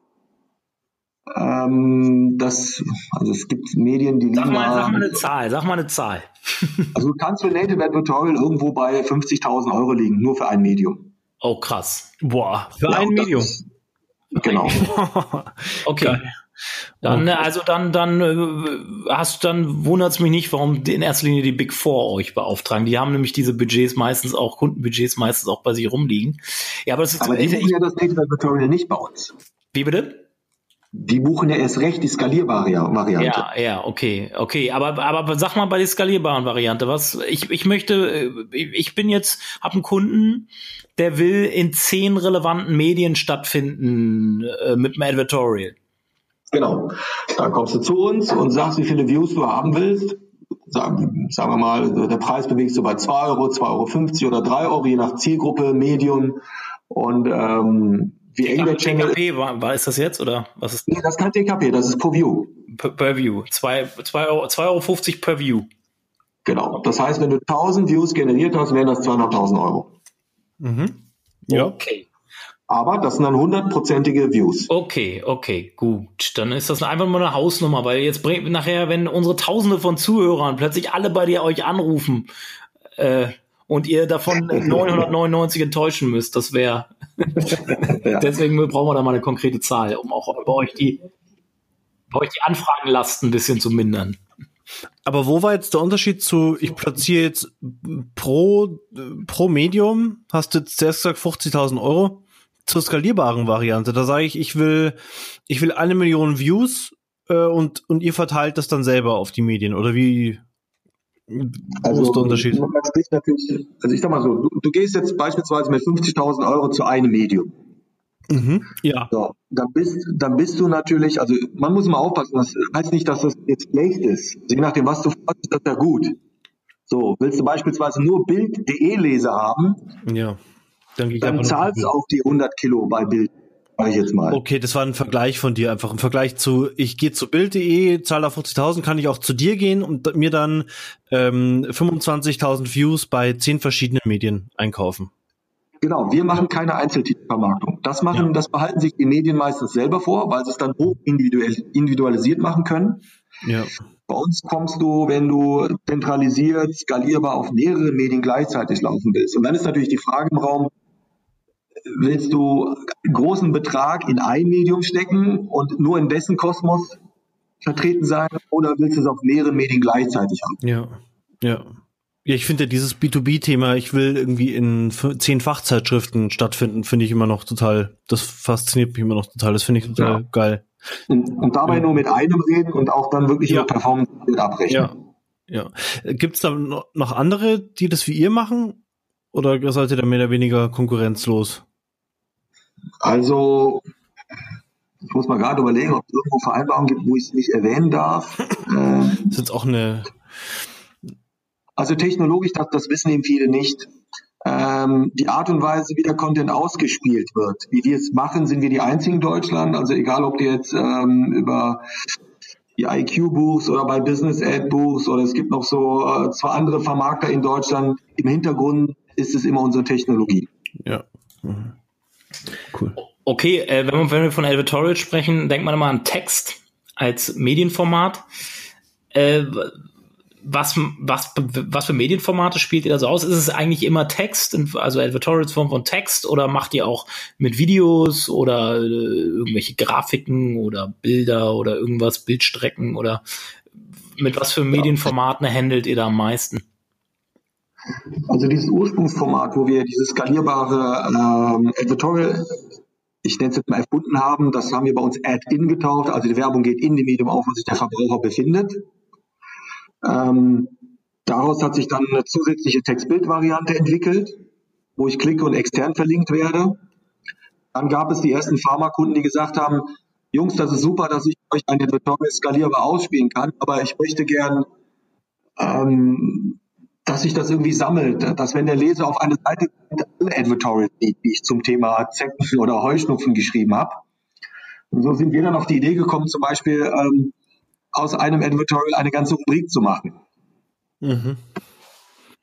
Ähm, das, also es gibt Medien, die sag mal, sag mal eine Zahl, sag mal eine Zahl. also du kannst für Native Advertorial irgendwo bei 50.000 Euro liegen, nur für ein Medium. Oh krass. Boah, für ja, ein Medium. Ist, genau. okay. Geil. Dann, also dann, dann äh, hast dann wundert es mich nicht, warum in erster Linie die Big Four euch beauftragen. Die haben nämlich diese Budgets meistens auch, Kundenbudgets meistens auch bei sich rumliegen. Ja, aber das ist aber die buchen ja das Advertorial nicht bei uns. Wie bitte? Die buchen ja erst recht die skalierbare Variante. Ja, ja, okay, okay. Aber, aber sag mal bei der skalierbaren Variante, was ich, ich möchte, äh, ich bin jetzt, hab einen Kunden, der will in zehn relevanten Medien stattfinden äh, mit dem Advertorial. Genau. Dann kommst du zu uns und sagst, wie viele Views du haben willst. Sagen, sagen wir mal, der Preis bewegst du bei 2 Euro, 2,50 Euro oder 3 Euro, je nach Zielgruppe, Medium. Und ähm, wie eng der Channel TKP war, war ist das jetzt oder was ist Nee, das ist kein TKP, das ist per View. Per, per View. 2,50 Euro, 2 Euro per View. Genau. Das heißt, wenn du 1000 Views generiert hast, wären das 200.000 Euro. Mhm. Ja. Okay. Aber das sind dann hundertprozentige Views. Okay, okay, gut. Dann ist das einfach mal eine Hausnummer, weil jetzt bringt nachher, wenn unsere Tausende von Zuhörern plötzlich alle bei dir euch anrufen äh, und ihr davon 999 enttäuschen müsst, das wäre. ja. Deswegen brauchen wir da mal eine konkrete Zahl, um auch bei euch die, bei euch die Anfragenlast ein bisschen zu mindern. Aber wo war jetzt der Unterschied zu, ich platziere jetzt pro, pro Medium, hast du jetzt zuerst gesagt 50.000 Euro, zur skalierbaren Variante. Da sage ich, ich will, ich will eine Million Views äh, und, und ihr verteilt das dann selber auf die Medien. Oder wie, also, ist der Unterschied? Also ich sag mal so, du, du gehst jetzt beispielsweise mit 50.000 Euro zu einem Medium. Mhm, ja. So, dann bist, dann bist du natürlich, also man muss immer aufpassen, das heißt nicht, dass das jetzt schlecht ist. Je nachdem, was du fragst, ist das ja gut. So, willst du beispielsweise nur Bild.de Leser haben? Ja. Dann, dann zahlst du auch die 100 Kilo bei Bild. Sag ich jetzt mal. Okay, das war ein Vergleich von dir einfach. Im Vergleich zu, ich gehe zu Bild.de, zahle auf 50.000, kann ich auch zu dir gehen und mir dann ähm, 25.000 Views bei zehn verschiedenen Medien einkaufen. Genau, wir machen keine Einzeltitelvermarktung. Das machen, ja. das behalten sich die Medien meistens selber vor, weil sie es dann hoch individuell, individualisiert machen können. Ja. Bei uns kommst du, wenn du zentralisiert, skalierbar auf mehrere Medien gleichzeitig laufen willst. Und dann ist natürlich die Frage im Raum, willst du großen Betrag in ein Medium stecken und nur in dessen Kosmos vertreten sein oder willst du es auf mehreren Medien gleichzeitig haben? Ja, ja. Ja, ich finde dieses B2B-Thema, ich will irgendwie in zehn Fachzeitschriften stattfinden, finde ich immer noch total, das fasziniert mich immer noch total, das finde ich total ja. geil. Und, und dabei ja. nur mit einem reden und auch dann wirklich ja. Performance abrechnen. Ja, ja. Gibt es da noch andere, die das wie ihr machen? Oder seid ihr da mehr oder weniger konkurrenzlos? Also, ich muss mal gerade überlegen, ob es irgendwo Vereinbarungen gibt, wo ich es nicht erwähnen darf. das ist auch eine. Also technologisch, das, das wissen eben viele nicht. Ähm, die Art und Weise, wie der Content ausgespielt wird, wie wir es machen, sind wir die einzigen in Deutschland. Also egal, ob du jetzt ähm, über die IQ buchst oder bei Business Ad buchst oder es gibt noch so äh, zwei andere Vermarkter in Deutschland. Im Hintergrund ist es immer unsere Technologie. Ja. Mhm. Cool. Okay, äh, wenn, wir, wenn wir von Editorial sprechen, denkt man immer an Text als Medienformat. Äh, was, was, was für Medienformate spielt ihr da so aus? Ist es eigentlich immer Text, also Advertorials-Form von Text, oder macht ihr auch mit Videos oder äh, irgendwelche Grafiken oder Bilder oder irgendwas, Bildstrecken oder mit was für Medienformaten handelt ihr da am meisten? Also dieses Ursprungsformat, wo wir dieses skalierbare ähm, Advertorial, ich nenne es jetzt mal erfunden haben, das haben wir bei uns Add-in getauft. Also die Werbung geht in dem Medium auf, wo sich der Verbraucher befindet. Ähm, daraus hat sich dann eine zusätzliche Text-Bild-Variante entwickelt, wo ich klicke und extern verlinkt werde. Dann gab es die ersten Pharmakunden, die gesagt haben, Jungs, das ist super, dass ich euch ein Advertorial skalierbar ausspielen kann, aber ich möchte gern ähm, dass sich das irgendwie sammelt, dass wenn der Leser auf eine Seite alle Advertorials sieht, die ich zum Thema Zecken oder Heuschnupfen geschrieben habe. Und so sind wir dann auf die Idee gekommen, zum Beispiel ähm, aus einem Advertorial eine ganze Rubrik zu machen. Mhm.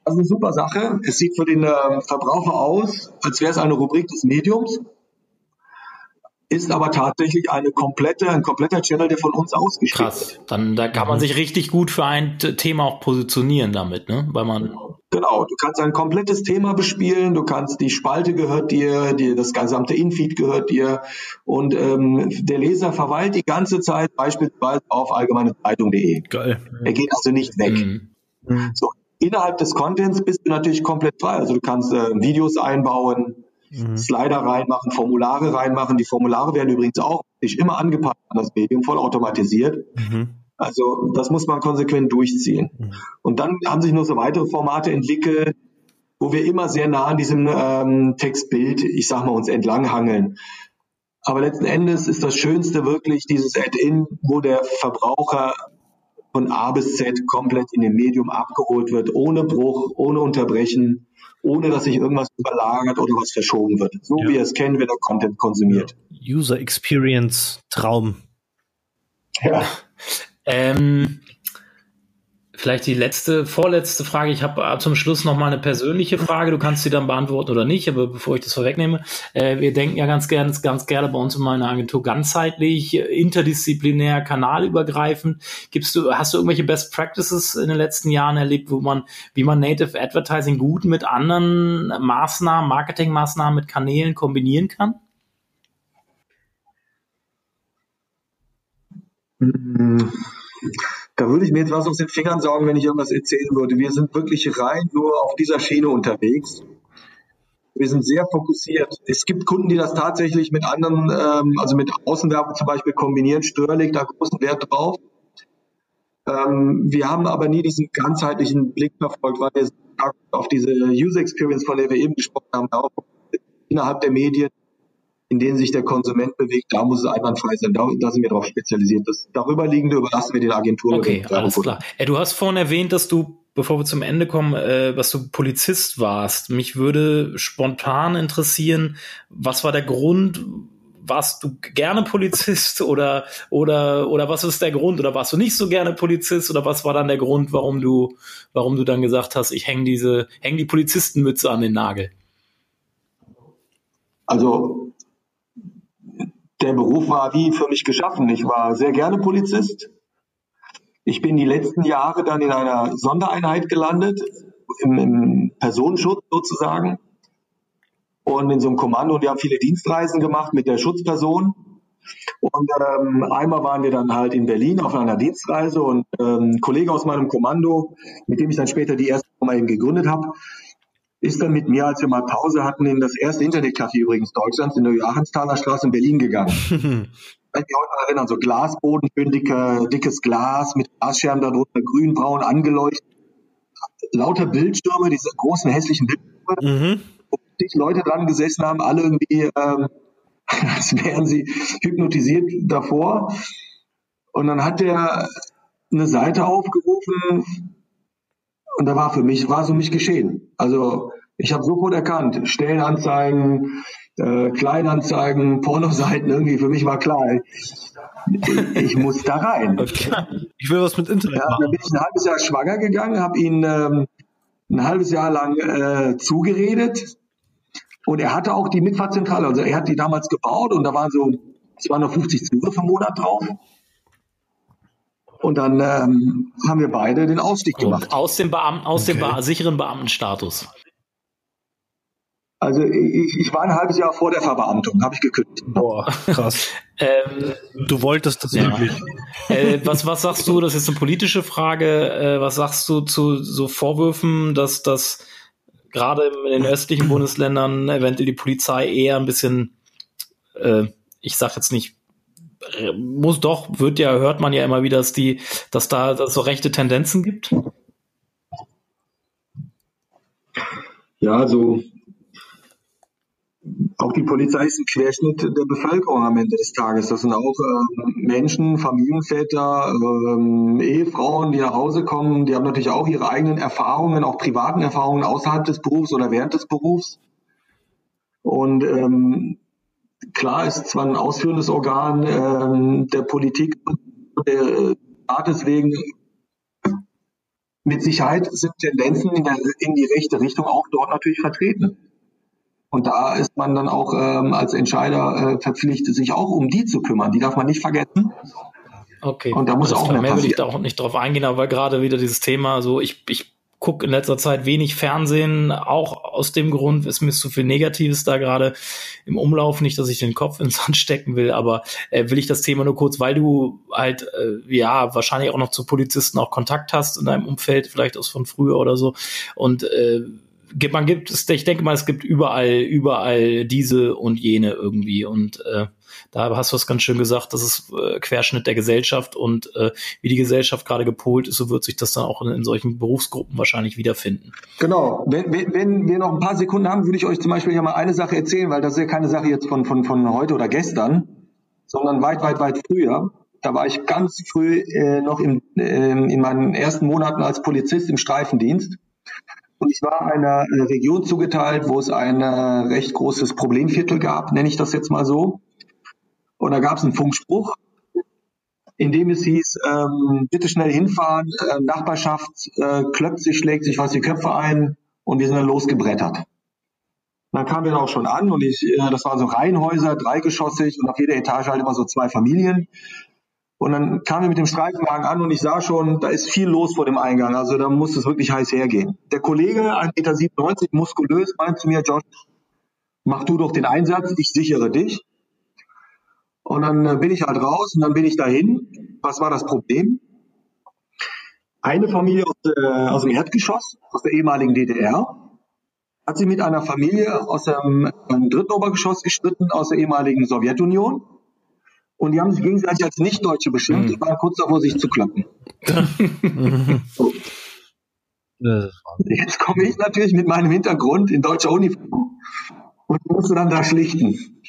Das ist eine super Sache. Es sieht für den äh, Verbraucher aus, als wäre es eine Rubrik des Mediums ist aber tatsächlich eine komplette, ein kompletter Channel, der von uns ausgespielt Krass. wird. Dann da kann man mhm. sich richtig gut für ein Thema auch positionieren damit, ne? Weil man Genau, du kannst ein komplettes Thema bespielen, du kannst die Spalte gehört dir, dir das gesamte Infeed gehört dir und ähm, der Leser verweilt die ganze Zeit beispielsweise auf allgemeinezeitung.de. Geil. Er geht also nicht weg. Mhm. So, innerhalb des Contents bist du natürlich komplett frei. Also du kannst äh, Videos einbauen, mhm. Slider reinmachen, Formulare reinmachen. Die Formulare werden übrigens auch nicht immer angepasst an das Medium, voll automatisiert. Mhm. Also das muss man konsequent durchziehen. Mhm. Und dann haben sich noch so weitere Formate entwickelt, wo wir immer sehr nah an diesem ähm, Textbild, ich sag mal, uns entlanghangeln. Aber letzten Endes ist das Schönste wirklich dieses Add-in, wo der Verbraucher von A bis Z komplett in dem Medium abgeholt wird, ohne Bruch, ohne Unterbrechen ohne dass sich irgendwas überlagert oder was verschoben wird. So ja. wie ihr es kennt, wenn er Content konsumiert. User Experience Traum. Ja. Ähm, Vielleicht die letzte, vorletzte Frage. Ich habe äh, zum Schluss noch mal eine persönliche Frage. Du kannst sie dann beantworten oder nicht, aber bevor ich das vorwegnehme, äh, wir denken ja ganz gerne, ganz gerne bei uns in meiner Agentur ganzheitlich, interdisziplinär, kanalübergreifend. Gibst du, hast du irgendwelche Best Practices in den letzten Jahren erlebt, wo man, wie man Native Advertising gut mit anderen Maßnahmen, Marketingmaßnahmen, mit Kanälen kombinieren kann? Mhm. Da würde ich mir jetzt was aus den Fingern saugen, wenn ich irgendwas erzählen würde. Wir sind wirklich rein nur auf dieser Schiene unterwegs. Wir sind sehr fokussiert. Es gibt Kunden, die das tatsächlich mit anderen, ähm, also mit Außenwerbung zum Beispiel kombinieren. Stör legt da großen Wert drauf. Ähm, wir haben aber nie diesen ganzheitlichen Blick verfolgt, weil wir auf diese User Experience, von der wir eben gesprochen haben, auch innerhalb der Medien in denen sich der Konsument bewegt, da muss es einwandfrei sein. Da, da sind wir darauf spezialisiert. Das darüberliegende überlassen wir den Agenturen. Okay, alles klar. Äh, du hast vorhin erwähnt, dass du, bevor wir zum Ende kommen, äh, was du Polizist warst. Mich würde spontan interessieren, was war der Grund, warst du gerne Polizist oder oder oder was ist der Grund oder warst du nicht so gerne Polizist oder was war dann der Grund, warum du warum du dann gesagt hast, ich hänge diese häng die Polizistenmütze an den Nagel? Also der Beruf war wie für mich geschaffen. Ich war sehr gerne Polizist. Ich bin die letzten Jahre dann in einer Sondereinheit gelandet, im, im Personenschutz sozusagen. Und in so einem Kommando, und wir haben viele Dienstreisen gemacht mit der Schutzperson. Und ähm, einmal waren wir dann halt in Berlin auf einer Dienstreise und ähm, ein Kollege aus meinem Kommando, mit dem ich dann später die erste Firma eben gegründet habe, ist dann mit mir, als wir mal Pause hatten, in das erste Internetcafé übrigens Deutschlands in der Joachimsthaler Straße in Berlin gegangen. ich kann mich heute erinnern, so Glasboden, schön dicke, dickes Glas mit Glasscherben darunter, grün, braun angeleuchtet, lauter Bildschirme, diese großen hässlichen Bildschirme, mhm. wo sich Leute dran gesessen haben, alle irgendwie, ähm, als wären sie hypnotisiert davor. Und dann hat der eine Seite aufgerufen, und da war für mich, war so mich geschehen. Also ich habe sofort erkannt, Stellenanzeigen, äh, Kleinanzeigen, Pornoseiten, irgendwie für mich war klar, ich, ich muss da rein. Ich will was mit Internet ja, machen. Dann bin ich ein halbes Jahr schwanger gegangen, habe ihn ähm, ein halbes Jahr lang äh, zugeredet und er hatte auch die Mitfahrzentrale, also er hat die damals gebaut und da waren so 250 Zugriffe im Monat drauf. Und dann ähm, haben wir beide den Ausstieg gemacht. Aus dem, Beamten, aus okay. dem sicheren Beamtenstatus. Also ich, ich war ein halbes Jahr vor der Verbeamtung, habe ich gekündigt. Boah, krass. ähm, du wolltest das ja. wirklich. Äh, was, was sagst du, das ist eine politische Frage, äh, was sagst du zu so Vorwürfen, dass das gerade in den östlichen Bundesländern eventuell die Polizei eher ein bisschen, äh, ich sag jetzt nicht muss doch, wird ja, hört man ja immer wieder, dass die, dass da dass so rechte Tendenzen gibt? Ja, also auch die Polizei ist ein Querschnitt der Bevölkerung am Ende des Tages. Das sind auch äh, Menschen, Familienväter, äh, Ehefrauen, die nach Hause kommen. Die haben natürlich auch ihre eigenen Erfahrungen, auch privaten Erfahrungen außerhalb des Berufs oder während des Berufs. Und ähm, Klar ist zwar ein ausführendes Organ ähm, der Politik der Staates wegen mit Sicherheit sind Tendenzen in, der, in, die rechte Richtung auch dort natürlich vertreten. Und da ist man dann auch ähm, als Entscheider äh, verpflichtet, sich auch um die zu kümmern. Die darf man nicht vergessen. Okay. Und da muss auch mehr, mehr will ich da auch nicht drauf eingehen, aber gerade wieder dieses Thema, so ich, ich gucke in letzter Zeit wenig Fernsehen, auch aus dem Grund, ist mir zu viel Negatives da gerade im Umlauf. Nicht, dass ich den Kopf ins Sand stecken will, aber äh, will ich das Thema nur kurz, weil du halt, äh, ja, wahrscheinlich auch noch zu Polizisten auch Kontakt hast in deinem Umfeld, vielleicht aus von früher oder so. Und äh, man gibt es, ich denke mal, es gibt überall, überall diese und jene irgendwie. Und äh, da hast du es ganz schön gesagt, das ist äh, Querschnitt der Gesellschaft und äh, wie die Gesellschaft gerade gepolt ist, so wird sich das dann auch in, in solchen Berufsgruppen wahrscheinlich wiederfinden. Genau. Wenn, wenn, wir noch ein paar Sekunden haben, würde ich euch zum Beispiel ja mal eine Sache erzählen, weil das ist ja keine Sache jetzt von, von, von heute oder gestern, sondern weit, weit, weit früher. Da war ich ganz früh äh, noch im, äh, in meinen ersten Monaten als Polizist im Streifendienst. Und ich war einer äh, Region zugeteilt, wo es ein recht großes Problemviertel gab, nenne ich das jetzt mal so. Und da gab es einen Funkspruch, in dem es hieß, ähm, bitte schnell hinfahren, äh, Nachbarschaft äh, kloppt sich, schlägt sich was die Köpfe ein und wir sind dann losgebrettert. Dann kamen wir auch schon an und ich, äh, das waren so Reihenhäuser, dreigeschossig und auf jeder Etage halt immer so zwei Familien. Und dann kamen wir mit dem Streifenwagen an und ich sah schon, da ist viel los vor dem Eingang. Also da muss es wirklich heiß hergehen. Der Kollege, 1,97 Meter, muskulös, meint zu mir, Josh, mach du doch den Einsatz, ich sichere dich. Und dann äh, bin ich halt raus und dann bin ich dahin. Was war das Problem? Eine Familie aus, äh, aus dem Erdgeschoss, aus der ehemaligen DDR, hat sich mit einer Familie aus dem, dem dritten Obergeschoss gestritten, aus der ehemaligen Sowjetunion. Und die haben sich gegenseitig als Nicht-Deutsche beschimpft mhm. und waren kurz davor, sich zu klappen. so. Jetzt komme ich natürlich mit meinem Hintergrund in deutscher Uniform und musste dann da schlichten.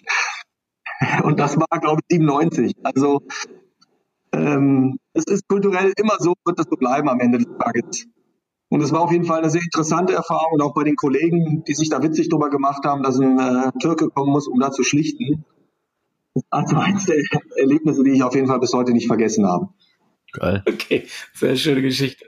Und das war, glaube ich, 97. Also ähm, es ist kulturell immer so, wird das so bleiben am Ende des Tages. Und es war auf jeden Fall eine sehr interessante Erfahrung und auch bei den Kollegen, die sich da witzig drüber gemacht haben, dass ein äh, Türke kommen muss, um da zu schlichten. Das war eines der Erlebnisse, die ich auf jeden Fall bis heute nicht vergessen habe. Geil. Okay, sehr schöne Geschichte.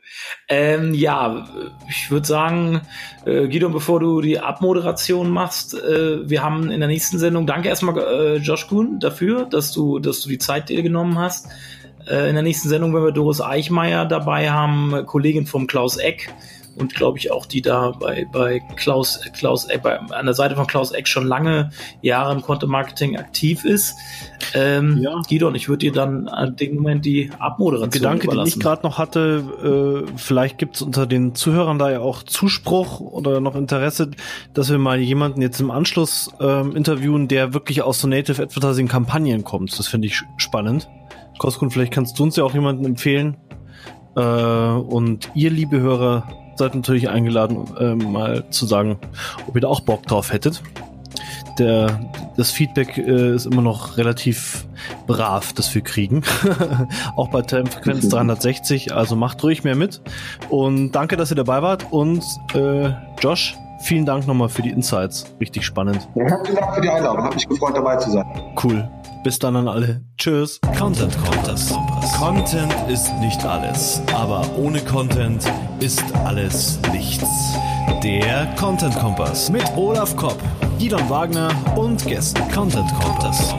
Ähm, ja, ich würde sagen, äh, Guido, bevor du die Abmoderation machst, äh, wir haben in der nächsten Sendung, danke erstmal äh, Josh Kuhn dafür, dass du, dass du die Zeit dir genommen hast. Äh, in der nächsten Sendung, wenn wir Doris Eichmeier dabei haben, Kollegin vom Klaus Eck, und glaube ich auch die da bei, bei Klaus, Klaus äh, bei, an der Seite von Klaus Eck schon lange Jahre im Content Marketing aktiv ist. Ähm, ja. Gidon, ich würde dir dann an dem Moment die Abmoderation Gedanke, überlassen. den ich gerade noch hatte, äh, vielleicht gibt es unter den Zuhörern da ja auch Zuspruch oder noch Interesse, dass wir mal jemanden jetzt im Anschluss ähm, interviewen, der wirklich aus so Native Advertising Kampagnen kommt. Das finde ich spannend. Koskun, vielleicht kannst du uns ja auch jemanden empfehlen. Äh, und ihr, liebe Hörer, seid natürlich eingeladen, äh, mal zu sagen, ob ihr da auch Bock drauf hättet. Der, das Feedback äh, ist immer noch relativ brav, das wir kriegen. auch bei Termfrequenz 360. Also macht ruhig mehr mit. Und danke, dass ihr dabei wart. Und äh, Josh, vielen Dank nochmal für die Insights. Richtig spannend. Ja, herzlichen Dank für die Einladung. Hat mich gefreut, dabei zu sein. Cool. Bis dann an alle. Tschüss. Content Kompass. Content ist nicht alles, aber ohne Content ist alles nichts. Der Content Kompass mit Olaf Kopp, Gidon Wagner und Gästen. Content Kompass.